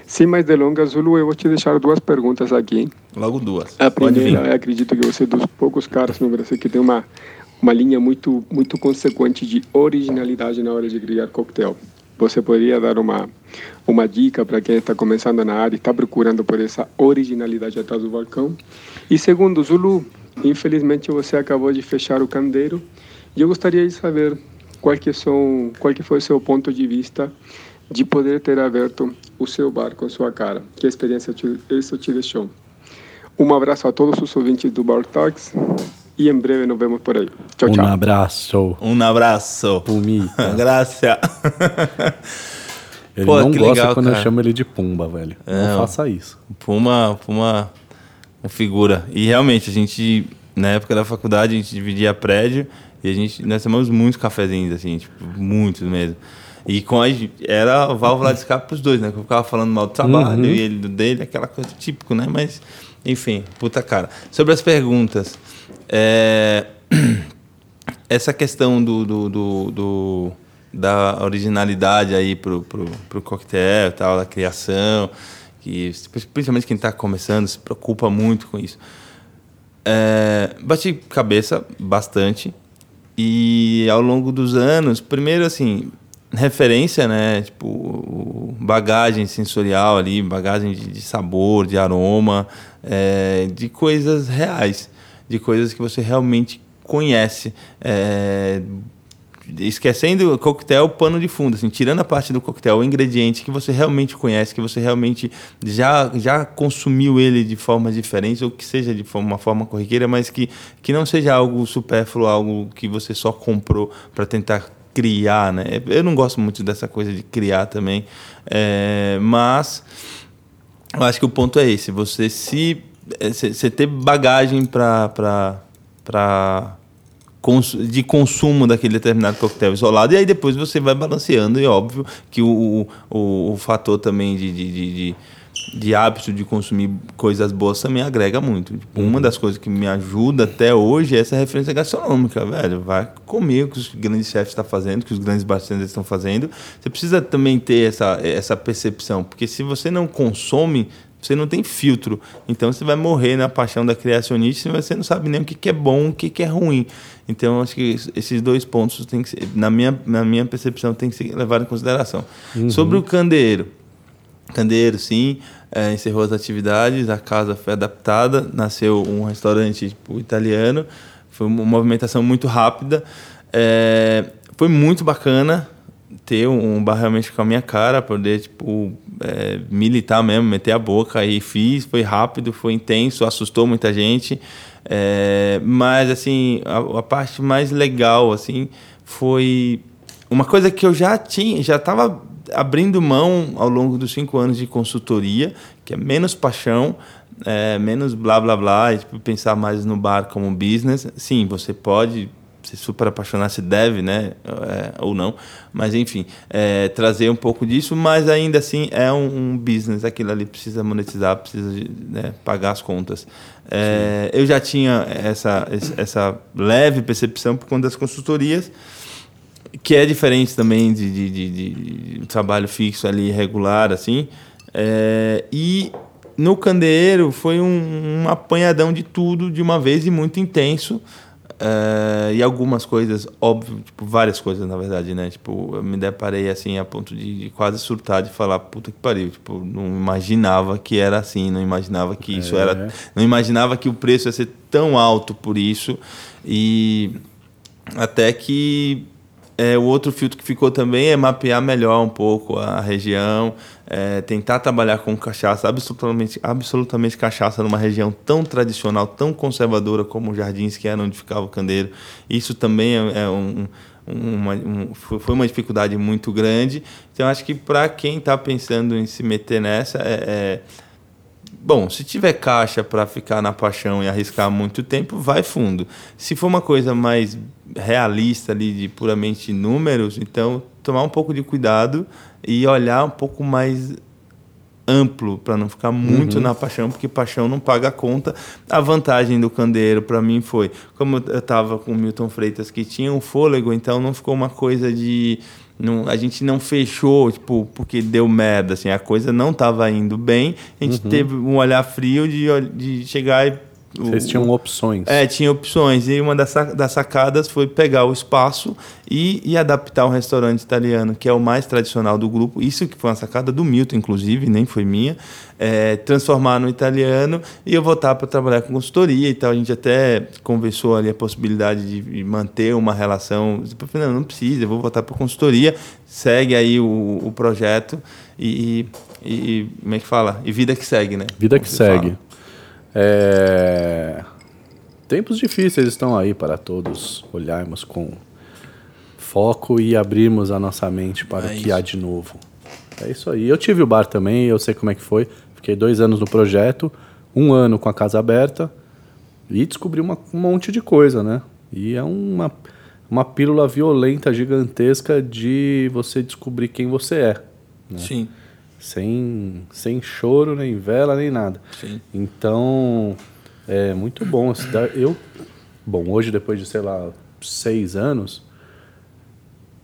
[SPEAKER 4] Sem mais delongas, Zulu, eu vou te deixar duas perguntas aqui.
[SPEAKER 2] Logo duas.
[SPEAKER 4] A primeira, eu acredito que você é dos poucos caras no Brasil que tem uma, uma linha muito, muito consequente de originalidade na hora de criar coquetel. Você poderia dar uma, uma dica para quem está começando na área está procurando por essa originalidade atrás do balcão? E segundo, Zulu, infelizmente você acabou de fechar o candeiro e eu gostaria de saber qual que, são, qual que foi o seu ponto de vista de poder ter aberto o seu bar com sua cara. Que experiência isso te deixou? Um abraço a todos os ouvintes do Bar Talks e em breve nos vemos por aí. Tchau, tchau.
[SPEAKER 1] Um abraço.
[SPEAKER 2] Um abraço.
[SPEAKER 1] Pumita. *laughs*
[SPEAKER 2] Graças.
[SPEAKER 1] Ele Pô, não gosta legal, quando cara. eu chamo ele de Pumba, velho. Não, não faça isso.
[SPEAKER 2] Puma, Puma, uma figura. E realmente, a gente, na época da faculdade, a gente dividia prédio e a gente, nós tomamos muitos cafezinhos, assim, tipo, muitos mesmo. E com a, era a válvula de escape pros dois, né? Que eu ficava falando mal do trabalho uhum. e ele do dele, aquela coisa típico, né? Mas, enfim, puta cara. Sobre as perguntas. É... *clears throat* Essa questão do, do, do, do, da originalidade aí pro, pro, pro coquetel tal, da criação, que principalmente quem está começando se preocupa muito com isso. É, bati cabeça bastante e ao longo dos anos, primeiro assim, referência, né? Tipo, bagagem sensorial ali, bagagem de, de sabor, de aroma, é, de coisas reais de coisas que você realmente conhece. É, esquecendo o coquetel, pano de fundo, assim, tirando a parte do coquetel, o ingrediente que você realmente conhece, que você realmente já, já consumiu ele de forma diferente, ou que seja de uma forma corriqueira, mas que, que não seja algo supérfluo, algo que você só comprou para tentar criar, né? Eu não gosto muito dessa coisa de criar também, é, mas eu acho que o ponto é esse, você se você ter bagagem para de consumo daquele determinado coquetel isolado, e aí depois você vai balanceando, e óbvio que o, o, o fator também de, de, de, de, hábito de consumir coisas boas também agrega muito. Tipo, uma das coisas que me ajuda até hoje é essa referência gastronômica, velho. Vai comer o que os grandes chefes estão fazendo, o que os grandes bartenders estão fazendo. Você precisa também ter essa, essa percepção, porque se você não consome, você não tem filtro. Então você vai morrer na paixão da criacionista e você não sabe nem o que, que é bom o que, que é ruim. Então acho que esses dois pontos tem que ser, na minha na minha percepção tem que ser levado em consideração. Uhum. Sobre o candeeiro. Candeeiro, sim, é, encerrou as atividades, a casa foi adaptada, nasceu um restaurante tipo, italiano, foi uma movimentação muito rápida, é, foi muito bacana, ter um bar realmente com a minha cara, poder, tipo, é, militar mesmo, meter a boca e fiz, foi rápido, foi intenso, assustou muita gente. É, mas, assim, a, a, parte mais legal, assim, foi uma coisa que eu já tinha, já estava abrindo mão ao longo dos cinco anos de consultoria, que é menos paixão, é, menos blá blá blá, e tipo, pensar mais no bar como business. Sim, você pode se super apaixonar, se deve, né? É, ou não. Mas, enfim, é, trazer um pouco disso, mas ainda assim é um, um business. Aquilo ali precisa monetizar, precisa né, pagar as contas. É, eu já tinha essa, essa leve percepção por conta das consultorias, que é diferente também de, de, de, de trabalho fixo ali, regular, assim. É, e no candeeiro foi um, um apanhadão de tudo de uma vez e muito intenso. Uh, e algumas coisas, óbvio, tipo, várias coisas, na verdade, né? Tipo, eu me deparei, assim, a ponto de, de, quase surtar, de falar, puta que pariu. Tipo, não imaginava que era assim, não imaginava que isso é. era... Não imaginava que o preço ia ser tão alto por isso. E até que é, o outro filtro que ficou também é mapear melhor um pouco a região, é, tentar trabalhar com cachaça, absolutamente, absolutamente cachaça numa região tão tradicional, tão conservadora como Jardins, que era onde ficava o candeiro. Isso também é, é um, uma, um, foi uma dificuldade muito grande. Então, acho que para quem está pensando em se meter nessa, é, é Bom, se tiver caixa para ficar na paixão e arriscar muito tempo, vai fundo. Se for uma coisa mais realista ali de puramente números, então tomar um pouco de cuidado e olhar um pouco mais amplo para não ficar muito uhum. na paixão, porque paixão não paga a conta. A vantagem do candeeiro para mim foi, como eu estava com o Milton Freitas que tinha um fôlego, então não ficou uma coisa de não, a gente não fechou, tipo, porque deu merda, assim, a coisa não estava indo bem. A gente uhum. teve um olhar frio de, de chegar e
[SPEAKER 1] vocês tinham opções.
[SPEAKER 2] É, tinha opções. E uma das, das sacadas foi pegar o espaço e, e adaptar um restaurante italiano, que é o mais tradicional do grupo. Isso que foi uma sacada do Milton, inclusive, nem foi minha. É, transformar no italiano e eu voltar para trabalhar com consultoria e tal. A gente até conversou ali a possibilidade de manter uma relação. Eu falei, não, não precisa, eu vou voltar para consultoria. Segue aí o, o projeto e, e, e, como é que fala? E vida que segue, né?
[SPEAKER 1] Vida que segue. Fala. É... Tempos difíceis estão aí para todos olharmos com foco e abrirmos a nossa mente para é o que isso. há de novo. É isso aí. Eu tive o bar também, eu sei como é que foi. Fiquei dois anos no projeto, um ano com a casa aberta e descobri uma, um monte de coisa, né? E é uma, uma pílula violenta, gigantesca de você descobrir quem você é. Né?
[SPEAKER 2] Sim
[SPEAKER 1] sem, sem choro, nem vela, nem nada.
[SPEAKER 2] Sim.
[SPEAKER 1] Então, é muito bom. Eu, bom, hoje, depois de, sei lá, seis anos,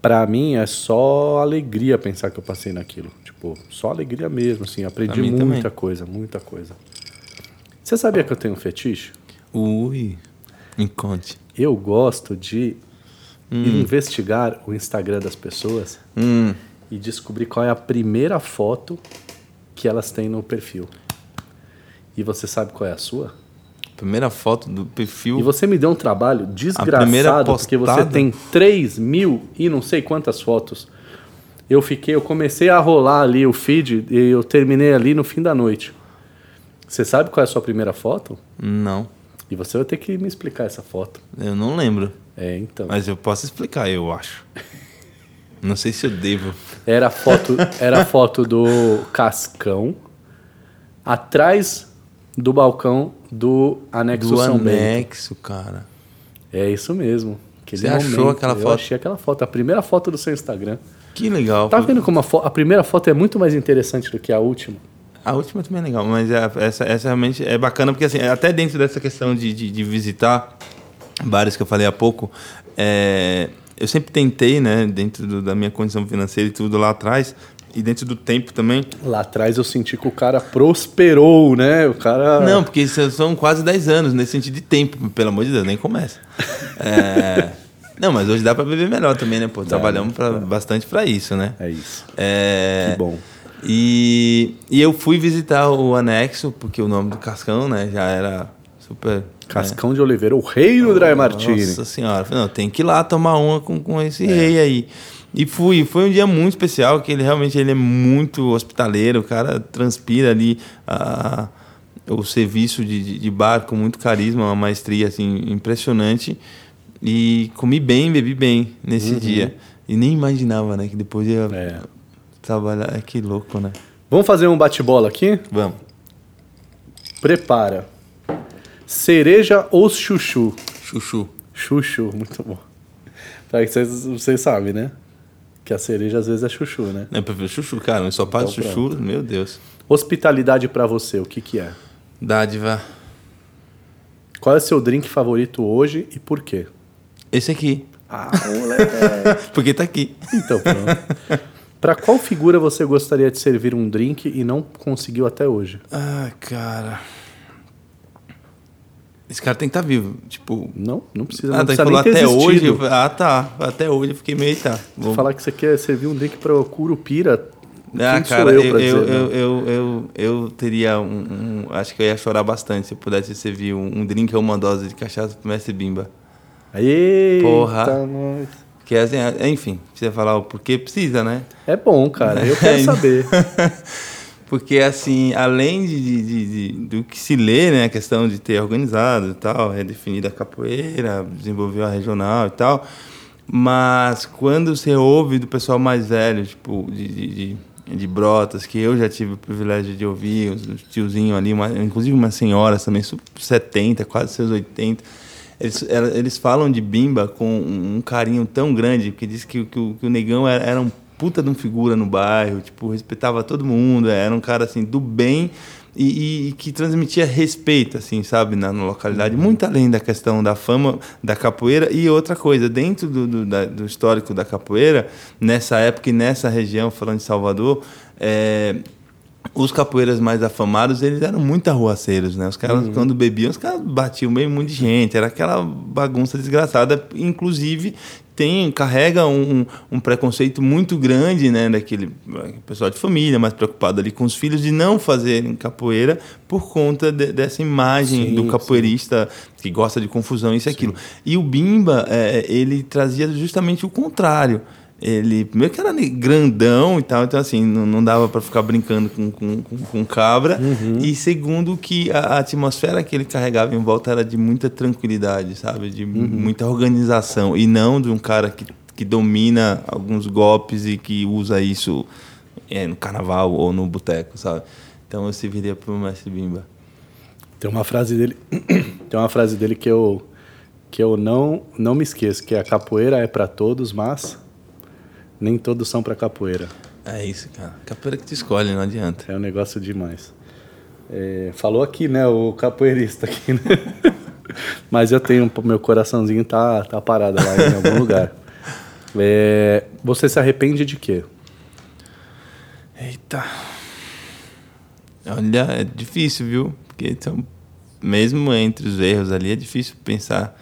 [SPEAKER 1] para mim é só alegria pensar que eu passei naquilo. Tipo, só alegria mesmo, assim. Aprendi muita também. coisa, muita coisa. Você sabia que eu tenho um fetiche?
[SPEAKER 2] Ui, me conte.
[SPEAKER 1] Eu gosto de hum. investigar o Instagram das pessoas
[SPEAKER 2] hum
[SPEAKER 1] e descobrir qual é a primeira foto que elas têm no perfil. E você sabe qual é a sua?
[SPEAKER 2] Primeira foto do perfil.
[SPEAKER 1] E você me deu um trabalho desgraçado, porque você tem 3 mil e não sei quantas fotos. Eu fiquei, eu comecei a rolar ali o feed e eu terminei ali no fim da noite. Você sabe qual é a sua primeira foto?
[SPEAKER 2] Não.
[SPEAKER 1] E você vai ter que me explicar essa foto.
[SPEAKER 2] Eu não lembro.
[SPEAKER 1] É, então.
[SPEAKER 2] Mas eu posso explicar, eu acho. *laughs* Não sei se eu devo.
[SPEAKER 1] Era foto, era foto do Cascão atrás do balcão do anexo
[SPEAKER 2] do
[SPEAKER 1] São
[SPEAKER 2] anexo, Bento. cara.
[SPEAKER 1] É isso mesmo.
[SPEAKER 2] Você momento, achou aquela
[SPEAKER 1] eu
[SPEAKER 2] foto? Eu
[SPEAKER 1] achei aquela foto, a primeira foto do seu Instagram.
[SPEAKER 2] Que legal.
[SPEAKER 1] Tá vendo como a, a, primeira foto é muito mais interessante do que a última?
[SPEAKER 2] A última também é legal, mas é, essa, essa realmente é bacana, porque assim, até dentro dessa questão de, de, de visitar bares que eu falei há pouco, é, eu sempre tentei, né, dentro do, da minha condição financeira e tudo lá atrás, e dentro do tempo também.
[SPEAKER 1] Lá atrás eu senti que o cara prosperou, né? O cara.
[SPEAKER 2] Não, porque são quase 10 anos nesse sentido de tempo, pelo amor de Deus, nem começa. é... *laughs* Não, mas hoje dá para beber melhor também, né? Pô, trabalhamos pra, bastante para isso, né?
[SPEAKER 1] É isso.
[SPEAKER 2] É...
[SPEAKER 1] Que bom.
[SPEAKER 2] E, e eu fui visitar o anexo, porque o nome do Cascão, né, já era super
[SPEAKER 1] Cascão é. de Oliveira, o rei do Dry Martini.
[SPEAKER 2] Nossa senhora. Não, tem que ir lá tomar uma com, com esse é. rei aí. E fui, foi um dia muito especial, que ele realmente ele é muito hospitaleiro, o cara transpira ali a, o serviço de, de, de bar com muito carisma, uma maestria assim impressionante. E comi bem, bebi bem nesse
[SPEAKER 1] Uhum.
[SPEAKER 2] dia. E nem imaginava, né, que depois ia
[SPEAKER 1] É.
[SPEAKER 2] trabalhar. É, que louco, né?
[SPEAKER 1] Vamos fazer um bate-bola aqui?
[SPEAKER 2] Vamos.
[SPEAKER 1] Prepara. Cereja ou chuchu?
[SPEAKER 2] Chuchu.
[SPEAKER 1] Chuchu, muito bom. Pra que vocês, vocês sabem, né? Que a cereja às vezes é chuchu, né?
[SPEAKER 2] Eu prefiro chuchu, cara. Um ensopado
[SPEAKER 1] Então,
[SPEAKER 2] de chuchu, meu Deus.
[SPEAKER 1] Hospitalidade pra você, o que que é?
[SPEAKER 2] Dádiva.
[SPEAKER 1] Qual é o seu drink favorito hoje e por quê?
[SPEAKER 2] Esse aqui.
[SPEAKER 1] Ah, *laughs* moleque.
[SPEAKER 2] Porque tá aqui.
[SPEAKER 1] então, pronto. Pra qual figura você gostaria de servir um drink e não conseguiu até hoje?
[SPEAKER 2] Ah, cara. Esse cara tem que estar vivo. Tipo.
[SPEAKER 1] Não, não precisa,
[SPEAKER 2] Ah,
[SPEAKER 1] não
[SPEAKER 2] tá,
[SPEAKER 1] precisa
[SPEAKER 2] falou até hoje. eu- Ah, tá. Até hoje eu fiquei meio. Tá. Vou...
[SPEAKER 1] Falar que você quer servir um drink para o Curupira.
[SPEAKER 2] Ah,
[SPEAKER 1] quem
[SPEAKER 2] cara, eu,
[SPEAKER 1] eu dizer?
[SPEAKER 2] eu,
[SPEAKER 1] né?
[SPEAKER 2] eu, eu, eu teria um, um- Acho que eu ia chorar bastante se eu pudesse servir um, um drink ou uma dose de cachaça pro Mestre Bimba.
[SPEAKER 1] Eita,
[SPEAKER 2] Porra.
[SPEAKER 1] nós.
[SPEAKER 2] Que é assim, é- enfim, precisa falar o porquê, precisa, né?
[SPEAKER 1] É bom, cara. Eu quero *laughs*
[SPEAKER 2] É.
[SPEAKER 1] saber. *laughs*
[SPEAKER 2] Porque, assim, além de, de- de- de- do que se lê, né, a questão de ter organizado e tal, redefinida a capoeira, desenvolveu a regional e tal, mas quando você ouve do pessoal mais velho, tipo, de, de, Brotas, que eu já tive o privilégio de ouvir, os os tiozinhos ali, uma- inclusive umas senhoras também, sub 70, quase seus 80, eles, eles falam de Bimba com um, carinho tão grande, porque diz que, o- que, o- que o Negão era, era um puta de um figura no bairro, tipo, respeitava todo mundo, era um cara, assim, do bem e, e- e que transmitia respeito, assim, sabe, na, na localidade, muito além da questão da fama da capoeira e outra coisa, dentro do, do, da- do histórico da capoeira, nessa época e nessa região, falando de Salvador, é, os capoeiras mais afamados, eles eram muito arruaceiros, né? Os caras, quando bebiam, os caras batiam meio muito de gente. Era aquela bagunça desgraçada. Inclusive, tem, carrega um, um- preconceito muito grande, né? Daquele eh, pessoal de família, mais preocupado ali com os filhos, de não fazerem capoeira por conta de- dessa imagem
[SPEAKER 1] Sim,
[SPEAKER 2] do capoeirista que gosta de confusão, isso e aquilo. E o Bimba, eh, ele trazia justamente o contrário. Ele, primeiro que era grandão e tal, então assim, não, não dava para ficar brincando com, com, com, cabra. E segundo que a, a atmosfera que ele carregava em volta era de muita tranquilidade, sabe? De muita organização. E não de um cara que, que domina alguns golpes e que usa isso é, no carnaval ou no boteco, sabe? Então eu serviria pro mestre Bimba.
[SPEAKER 1] Tem uma frase dele, *clears throat* tem uma frase dele que eu que eu não não me esqueço, que a capoeira é para todos, mas nem todos são para capoeira.
[SPEAKER 2] É isso, cara. Capoeira que te escolhe, não adianta.
[SPEAKER 1] É um negócio demais. É, falou aqui, né, o capoeirista aqui, né? *laughs* Mas eu tenho, meu coraçãozinho tá, tá parado lá em algum lugar. É, você se arrepende de quê?
[SPEAKER 2] Eita. Olha, é difícil, viu? Porque são, mesmo entre os erros ali, é difícil pensar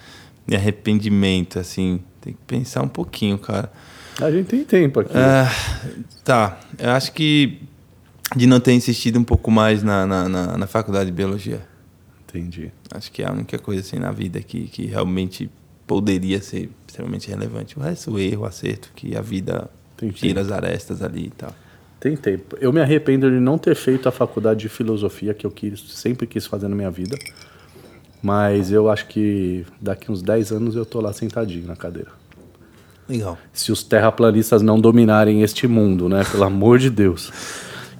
[SPEAKER 2] em arrependimento, assim. Tem que pensar um pouquinho, cara.
[SPEAKER 1] A gente tem tempo aqui.
[SPEAKER 2] Ah, tá, eu acho que de não ter insistido um pouco mais na, na, na, na faculdade de biologia.
[SPEAKER 1] Entendi.
[SPEAKER 2] Acho que é a única coisa assim na vida que, que realmente poderia ser extremamente relevante. O resto, o erro, o acerto, que a vida
[SPEAKER 1] Entendi.
[SPEAKER 2] tira as arestas ali e tal.
[SPEAKER 1] Tem tempo. Eu me arrependo de não ter feito a faculdade de filosofia que eu quis, sempre quis fazer na minha vida. Mas eu acho que daqui uns 10 anos eu tô lá sentadinho na cadeira.
[SPEAKER 2] Legal.
[SPEAKER 1] Se os terraplanistas não dominarem este mundo, né? Pelo amor de Deus.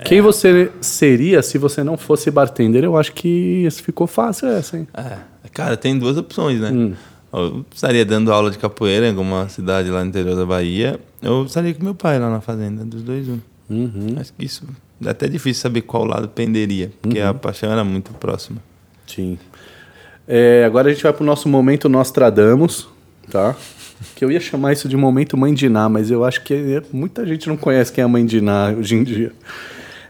[SPEAKER 1] Quem você seria se você não fosse bartender? Eu acho que isso ficou fácil essa, hein?
[SPEAKER 2] É, cara, tem duas opções, né?
[SPEAKER 1] Hum.
[SPEAKER 2] Eu estaria dando aula de capoeira em alguma cidade lá no interior da Bahia. Eu estaria com meu pai lá na fazenda, dos dois um.
[SPEAKER 1] Uhum.
[SPEAKER 2] Acho que isso é até difícil saber qual lado penderia, porque
[SPEAKER 1] Uhum.
[SPEAKER 2] a paixão era muito próxima.
[SPEAKER 1] Sim. É, agora a gente vai pro nosso momento Nostradamus, tá? Que eu ia chamar isso de momento Mãe de Ná, mas eu acho que é- muita gente não conhece quem é a Mãe de Ná hoje em dia.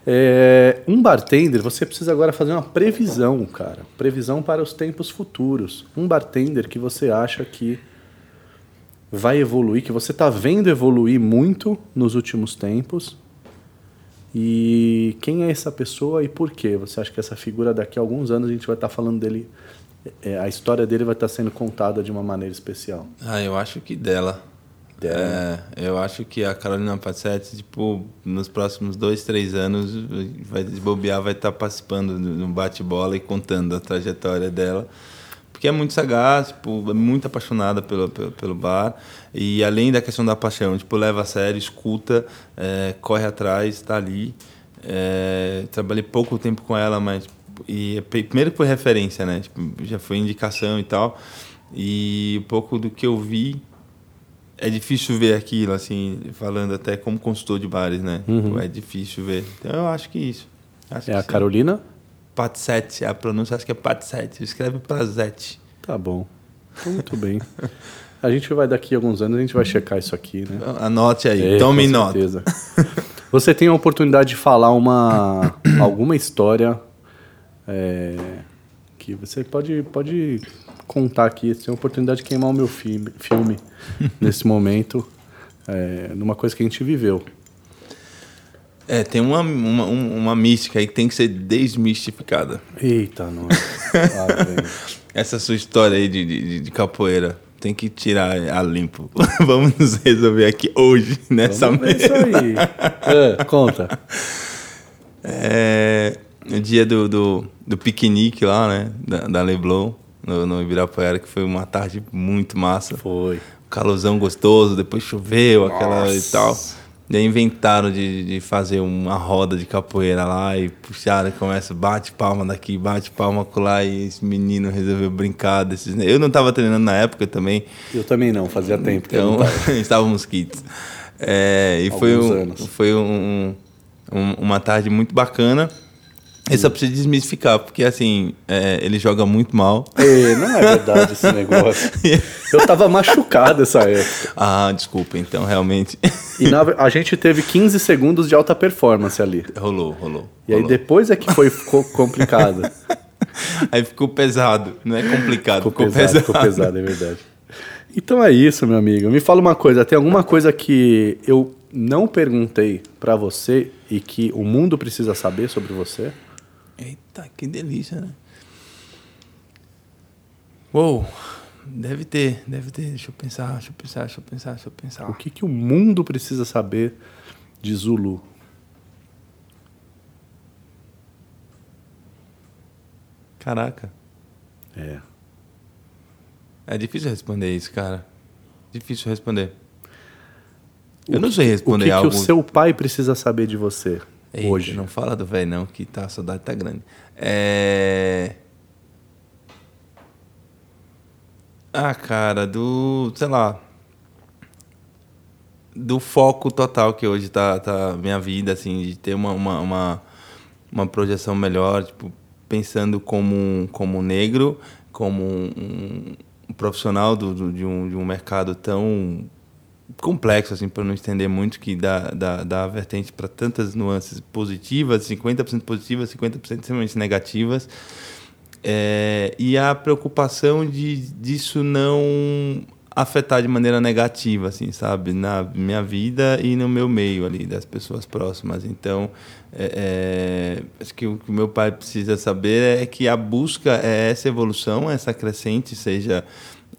[SPEAKER 1] É, um bartender, você precisa agora fazer uma previsão, cara. Previsão para os tempos futuros. Um bartender que você acha que vai evoluir, que você está vendo evoluir muito nos últimos tempos. E quem é essa pessoa e por quê? Você acha que essa figura daqui a alguns anos a gente vai estar falando dele, é, a história dele vai estar sendo contada de uma maneira especial?
[SPEAKER 2] Ah, eu acho que dela. É, eu acho que a Carolina Passetti, tipo, nos próximos dois, três anos, vai desbobear, vai estar participando no bate-bola e contando a trajetória dela. Porque é muito sagaz, tipo, é muito apaixonada pelo, pelo, pelo, bar. E além da questão da paixão, tipo, leva a sério, escuta, é, corre atrás, está ali. É, trabalhei pouco tempo com ela, mas e primeiro por referência, né? Tipo, já foi indicação e tal. E um pouco do que eu vi é difícil ver aquilo, assim, falando até como consultor de bares, né? Uhum. É difícil ver. Então eu acho que isso. Acho
[SPEAKER 1] é
[SPEAKER 2] que
[SPEAKER 1] a sim. Carolina?
[SPEAKER 2] Patsete, a pronúncia acho que é Patsete. Escreve Prazete.
[SPEAKER 1] Tá bom. Então, muito bem. A gente vai daqui a alguns anos, a gente vai checar isso aqui, né?
[SPEAKER 2] Anote aí, é, tome nota.
[SPEAKER 1] Você tem a oportunidade de falar uma *coughs* alguma história é, que você pode, pode contar aqui. Você tem a oportunidade de queimar o meu filme, filme *laughs* nesse momento, é, numa coisa que a gente viveu.
[SPEAKER 2] É, tem uma, uma, uma mística aí que tem que ser desmistificada.
[SPEAKER 1] Eita, não. *laughs*
[SPEAKER 2] Essa sua história aí de, de, de, capoeira tem que tirar a limpo. *laughs* Vamos nos resolver aqui hoje, nessa
[SPEAKER 1] Vamos mesa. Isso aí. É, conta.
[SPEAKER 2] É, no dia do, do, do, piquenique lá, né? Da, da Leblon, no, no Ibirapuera, que foi uma tarde muito massa.
[SPEAKER 1] Foi.
[SPEAKER 2] Calorzão gostoso, depois choveu, Nossa. aquela e tal. E aí inventaram de, de fazer uma roda de capoeira lá e puxaram, começa, bate palma daqui, bate palma lá e esse menino resolveu brincar desses. Eu não estava treinando na época também.
[SPEAKER 1] Eu também não, fazia tempo.
[SPEAKER 2] Então, *laughs* estávamos kits. É, e Alguns foi, um, anos. foi um, um, uma tarde muito bacana. Eu só preciso desmistificar, porque assim, é, ele joga muito mal.
[SPEAKER 1] É, não é verdade esse *laughs* negócio. Eu tava machucado essa época.
[SPEAKER 2] Ah, desculpa, então, realmente.
[SPEAKER 1] E na, a gente teve 15 segundos de alta performance ali.
[SPEAKER 2] Rolou, rolou.
[SPEAKER 1] E rolou. aí depois é que foi ficou *laughs* complicado.
[SPEAKER 2] aí ficou pesado, não é complicado,
[SPEAKER 1] ficou, ficou pesado, pesado. Ficou pesado, é verdade. Então é isso, meu amigo. Me fala uma coisa, tem alguma coisa que eu não perguntei para você e que o mundo precisa saber sobre você?
[SPEAKER 2] Eita, que delícia, né? Uou, deve ter, deve ter. Deixa eu pensar, deixa eu pensar, deixa eu pensar, deixa eu pensar.
[SPEAKER 1] O que, que o mundo precisa saber de Zulu?
[SPEAKER 2] Caraca.
[SPEAKER 1] É.
[SPEAKER 2] É difícil responder isso, cara. Difícil responder. Eu não sei responder
[SPEAKER 1] algo.
[SPEAKER 2] O
[SPEAKER 1] que, que o seu pai precisa saber de você? Eita, hoje.
[SPEAKER 2] Não fala do velho, não, que tá, a saudade tá grande. É. Ah, cara, do. sei lá. Do foco total que hoje tá, tá minha vida, assim, de ter uma, uma, uma, uma projeção melhor, tipo, pensando como, como negro, como um, um profissional do, do, de, um, de um mercado tão complexo, assim, para não estender muito, que dá, dá, dá vertente para tantas nuances positivas, 50% positivas, 50% extremamente negativas. É, e a preocupação de disso não afetar de maneira negativa, assim, sabe, na minha vida e no meu meio ali das pessoas próximas. Então, é, é, acho que o que meu pai precisa saber é que a busca é essa evolução, essa crescente, seja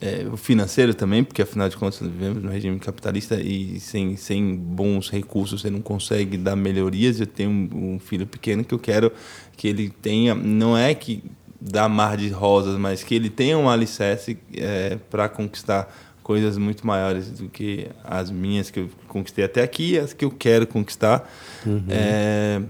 [SPEAKER 2] é, o financeiro também, porque afinal de contas vivemos no regime capitalista e sem, sem bons recursos você não consegue dar melhorias. Eu tenho um, um filho pequeno que eu quero que ele tenha, não é que dá mar de rosas, mas que ele tenha um alicerce é, para conquistar coisas muito maiores do que as minhas que eu conquistei até aqui e as que eu quero conquistar. Uhum. É,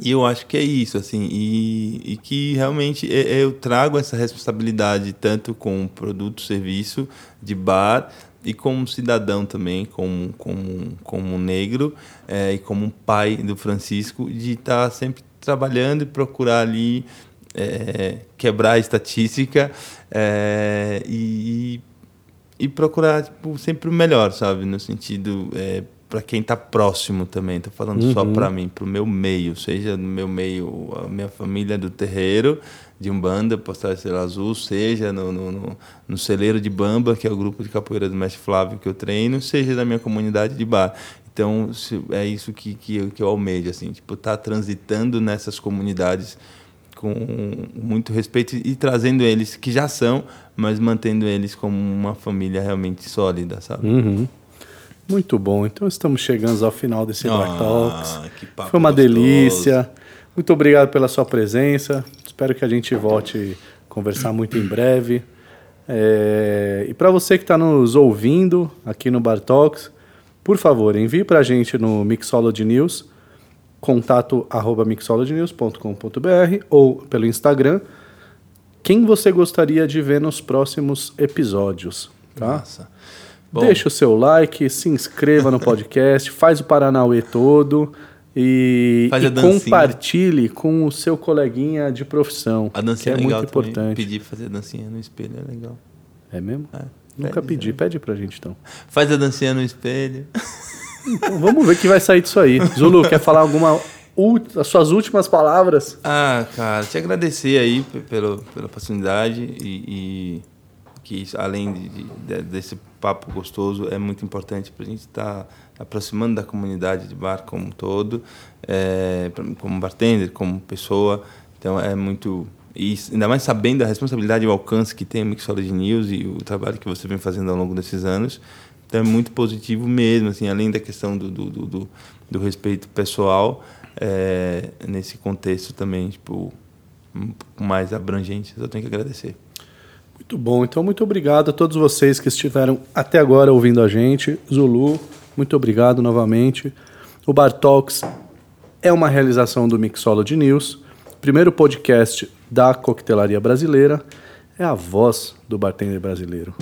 [SPEAKER 2] e eu acho que é isso, assim, e, e que realmente eu trago essa responsabilidade tanto com produto, serviço de bar e como cidadão também, como, como, como negro é, e como pai do Francisco, de estar sempre trabalhando e procurar ali é, quebrar a estatística é, e, e procurar tipo, sempre o melhor, sabe? No sentido é, para quem está próximo também. Estou falando uhum. só para mim, para o meu meio, seja no meu meio, a minha família do terreiro, de Umbanda, Postal Estrela Azul, seja no, no, no, no, Celeiro de Bamba, que é o grupo de capoeira do Mestre Flávio que eu treino, seja da minha comunidade de bar. Então, é isso que, que, eu, que eu almejo, assim, tipo, estar tá transitando nessas comunidades com muito respeito e trazendo eles, que já são, mas mantendo eles como uma família realmente sólida, sabe?
[SPEAKER 1] Uhum. Muito bom. Então estamos chegando ao final desse
[SPEAKER 2] Ah,
[SPEAKER 1] Bar Talks. Foi uma
[SPEAKER 2] gostoso.
[SPEAKER 1] delícia. Muito obrigado pela sua presença. Espero que a gente volte a conversar muito em breve. É, E para você que está nos ouvindo aqui no Bar Talks, por favor, envie para a gente no Mixology News, contato arroba mixologynews.com.br ou pelo Instagram, quem você gostaria de ver nos próximos episódios. Tá?
[SPEAKER 2] Nossa. Bom,
[SPEAKER 1] Deixa o seu like, se inscreva no podcast, *laughs* faz o Paranauê todo e, e compartilhe com o seu coleguinha de profissão,
[SPEAKER 2] a dancinha
[SPEAKER 1] que é
[SPEAKER 2] é
[SPEAKER 1] muito
[SPEAKER 2] também.
[SPEAKER 1] importante.
[SPEAKER 2] Pedir pra fazer a dancinha no espelho é legal.
[SPEAKER 1] É mesmo?
[SPEAKER 2] É,
[SPEAKER 1] Nunca
[SPEAKER 2] pede,
[SPEAKER 1] pedi,
[SPEAKER 2] né?
[SPEAKER 1] pede pra gente então. *laughs*
[SPEAKER 2] Faz a dancinha no espelho.
[SPEAKER 1] Então, vamos ver o que vai sair disso aí. *laughs* Zulu, quer falar alguma as suas últimas palavras?
[SPEAKER 2] Ah, cara, te agradecer aí pe- pelo, pela oportunidade e, e que além de, de- de- desse papo gostoso é muito importante para a gente estar aproximando da comunidade de bar como um todo, é, como bartender, como pessoa. Então é muito e ainda mais sabendo a responsabilidade e o alcance que tem a Mixology News e o trabalho que você vem fazendo ao longo desses anos. Então é muito positivo mesmo, assim, além da questão do, do, do, do- respeito pessoal, é, nesse contexto também, tipo, mais abrangente, eu tenho que agradecer.
[SPEAKER 1] Muito bom, então muito obrigado a todos vocês que estiveram até agora ouvindo a gente. Zulu, muito obrigado novamente. O Bar Talks é uma realização do Mixology News, primeiro podcast da coquetelaria brasileira, é a voz do bartender brasileiro.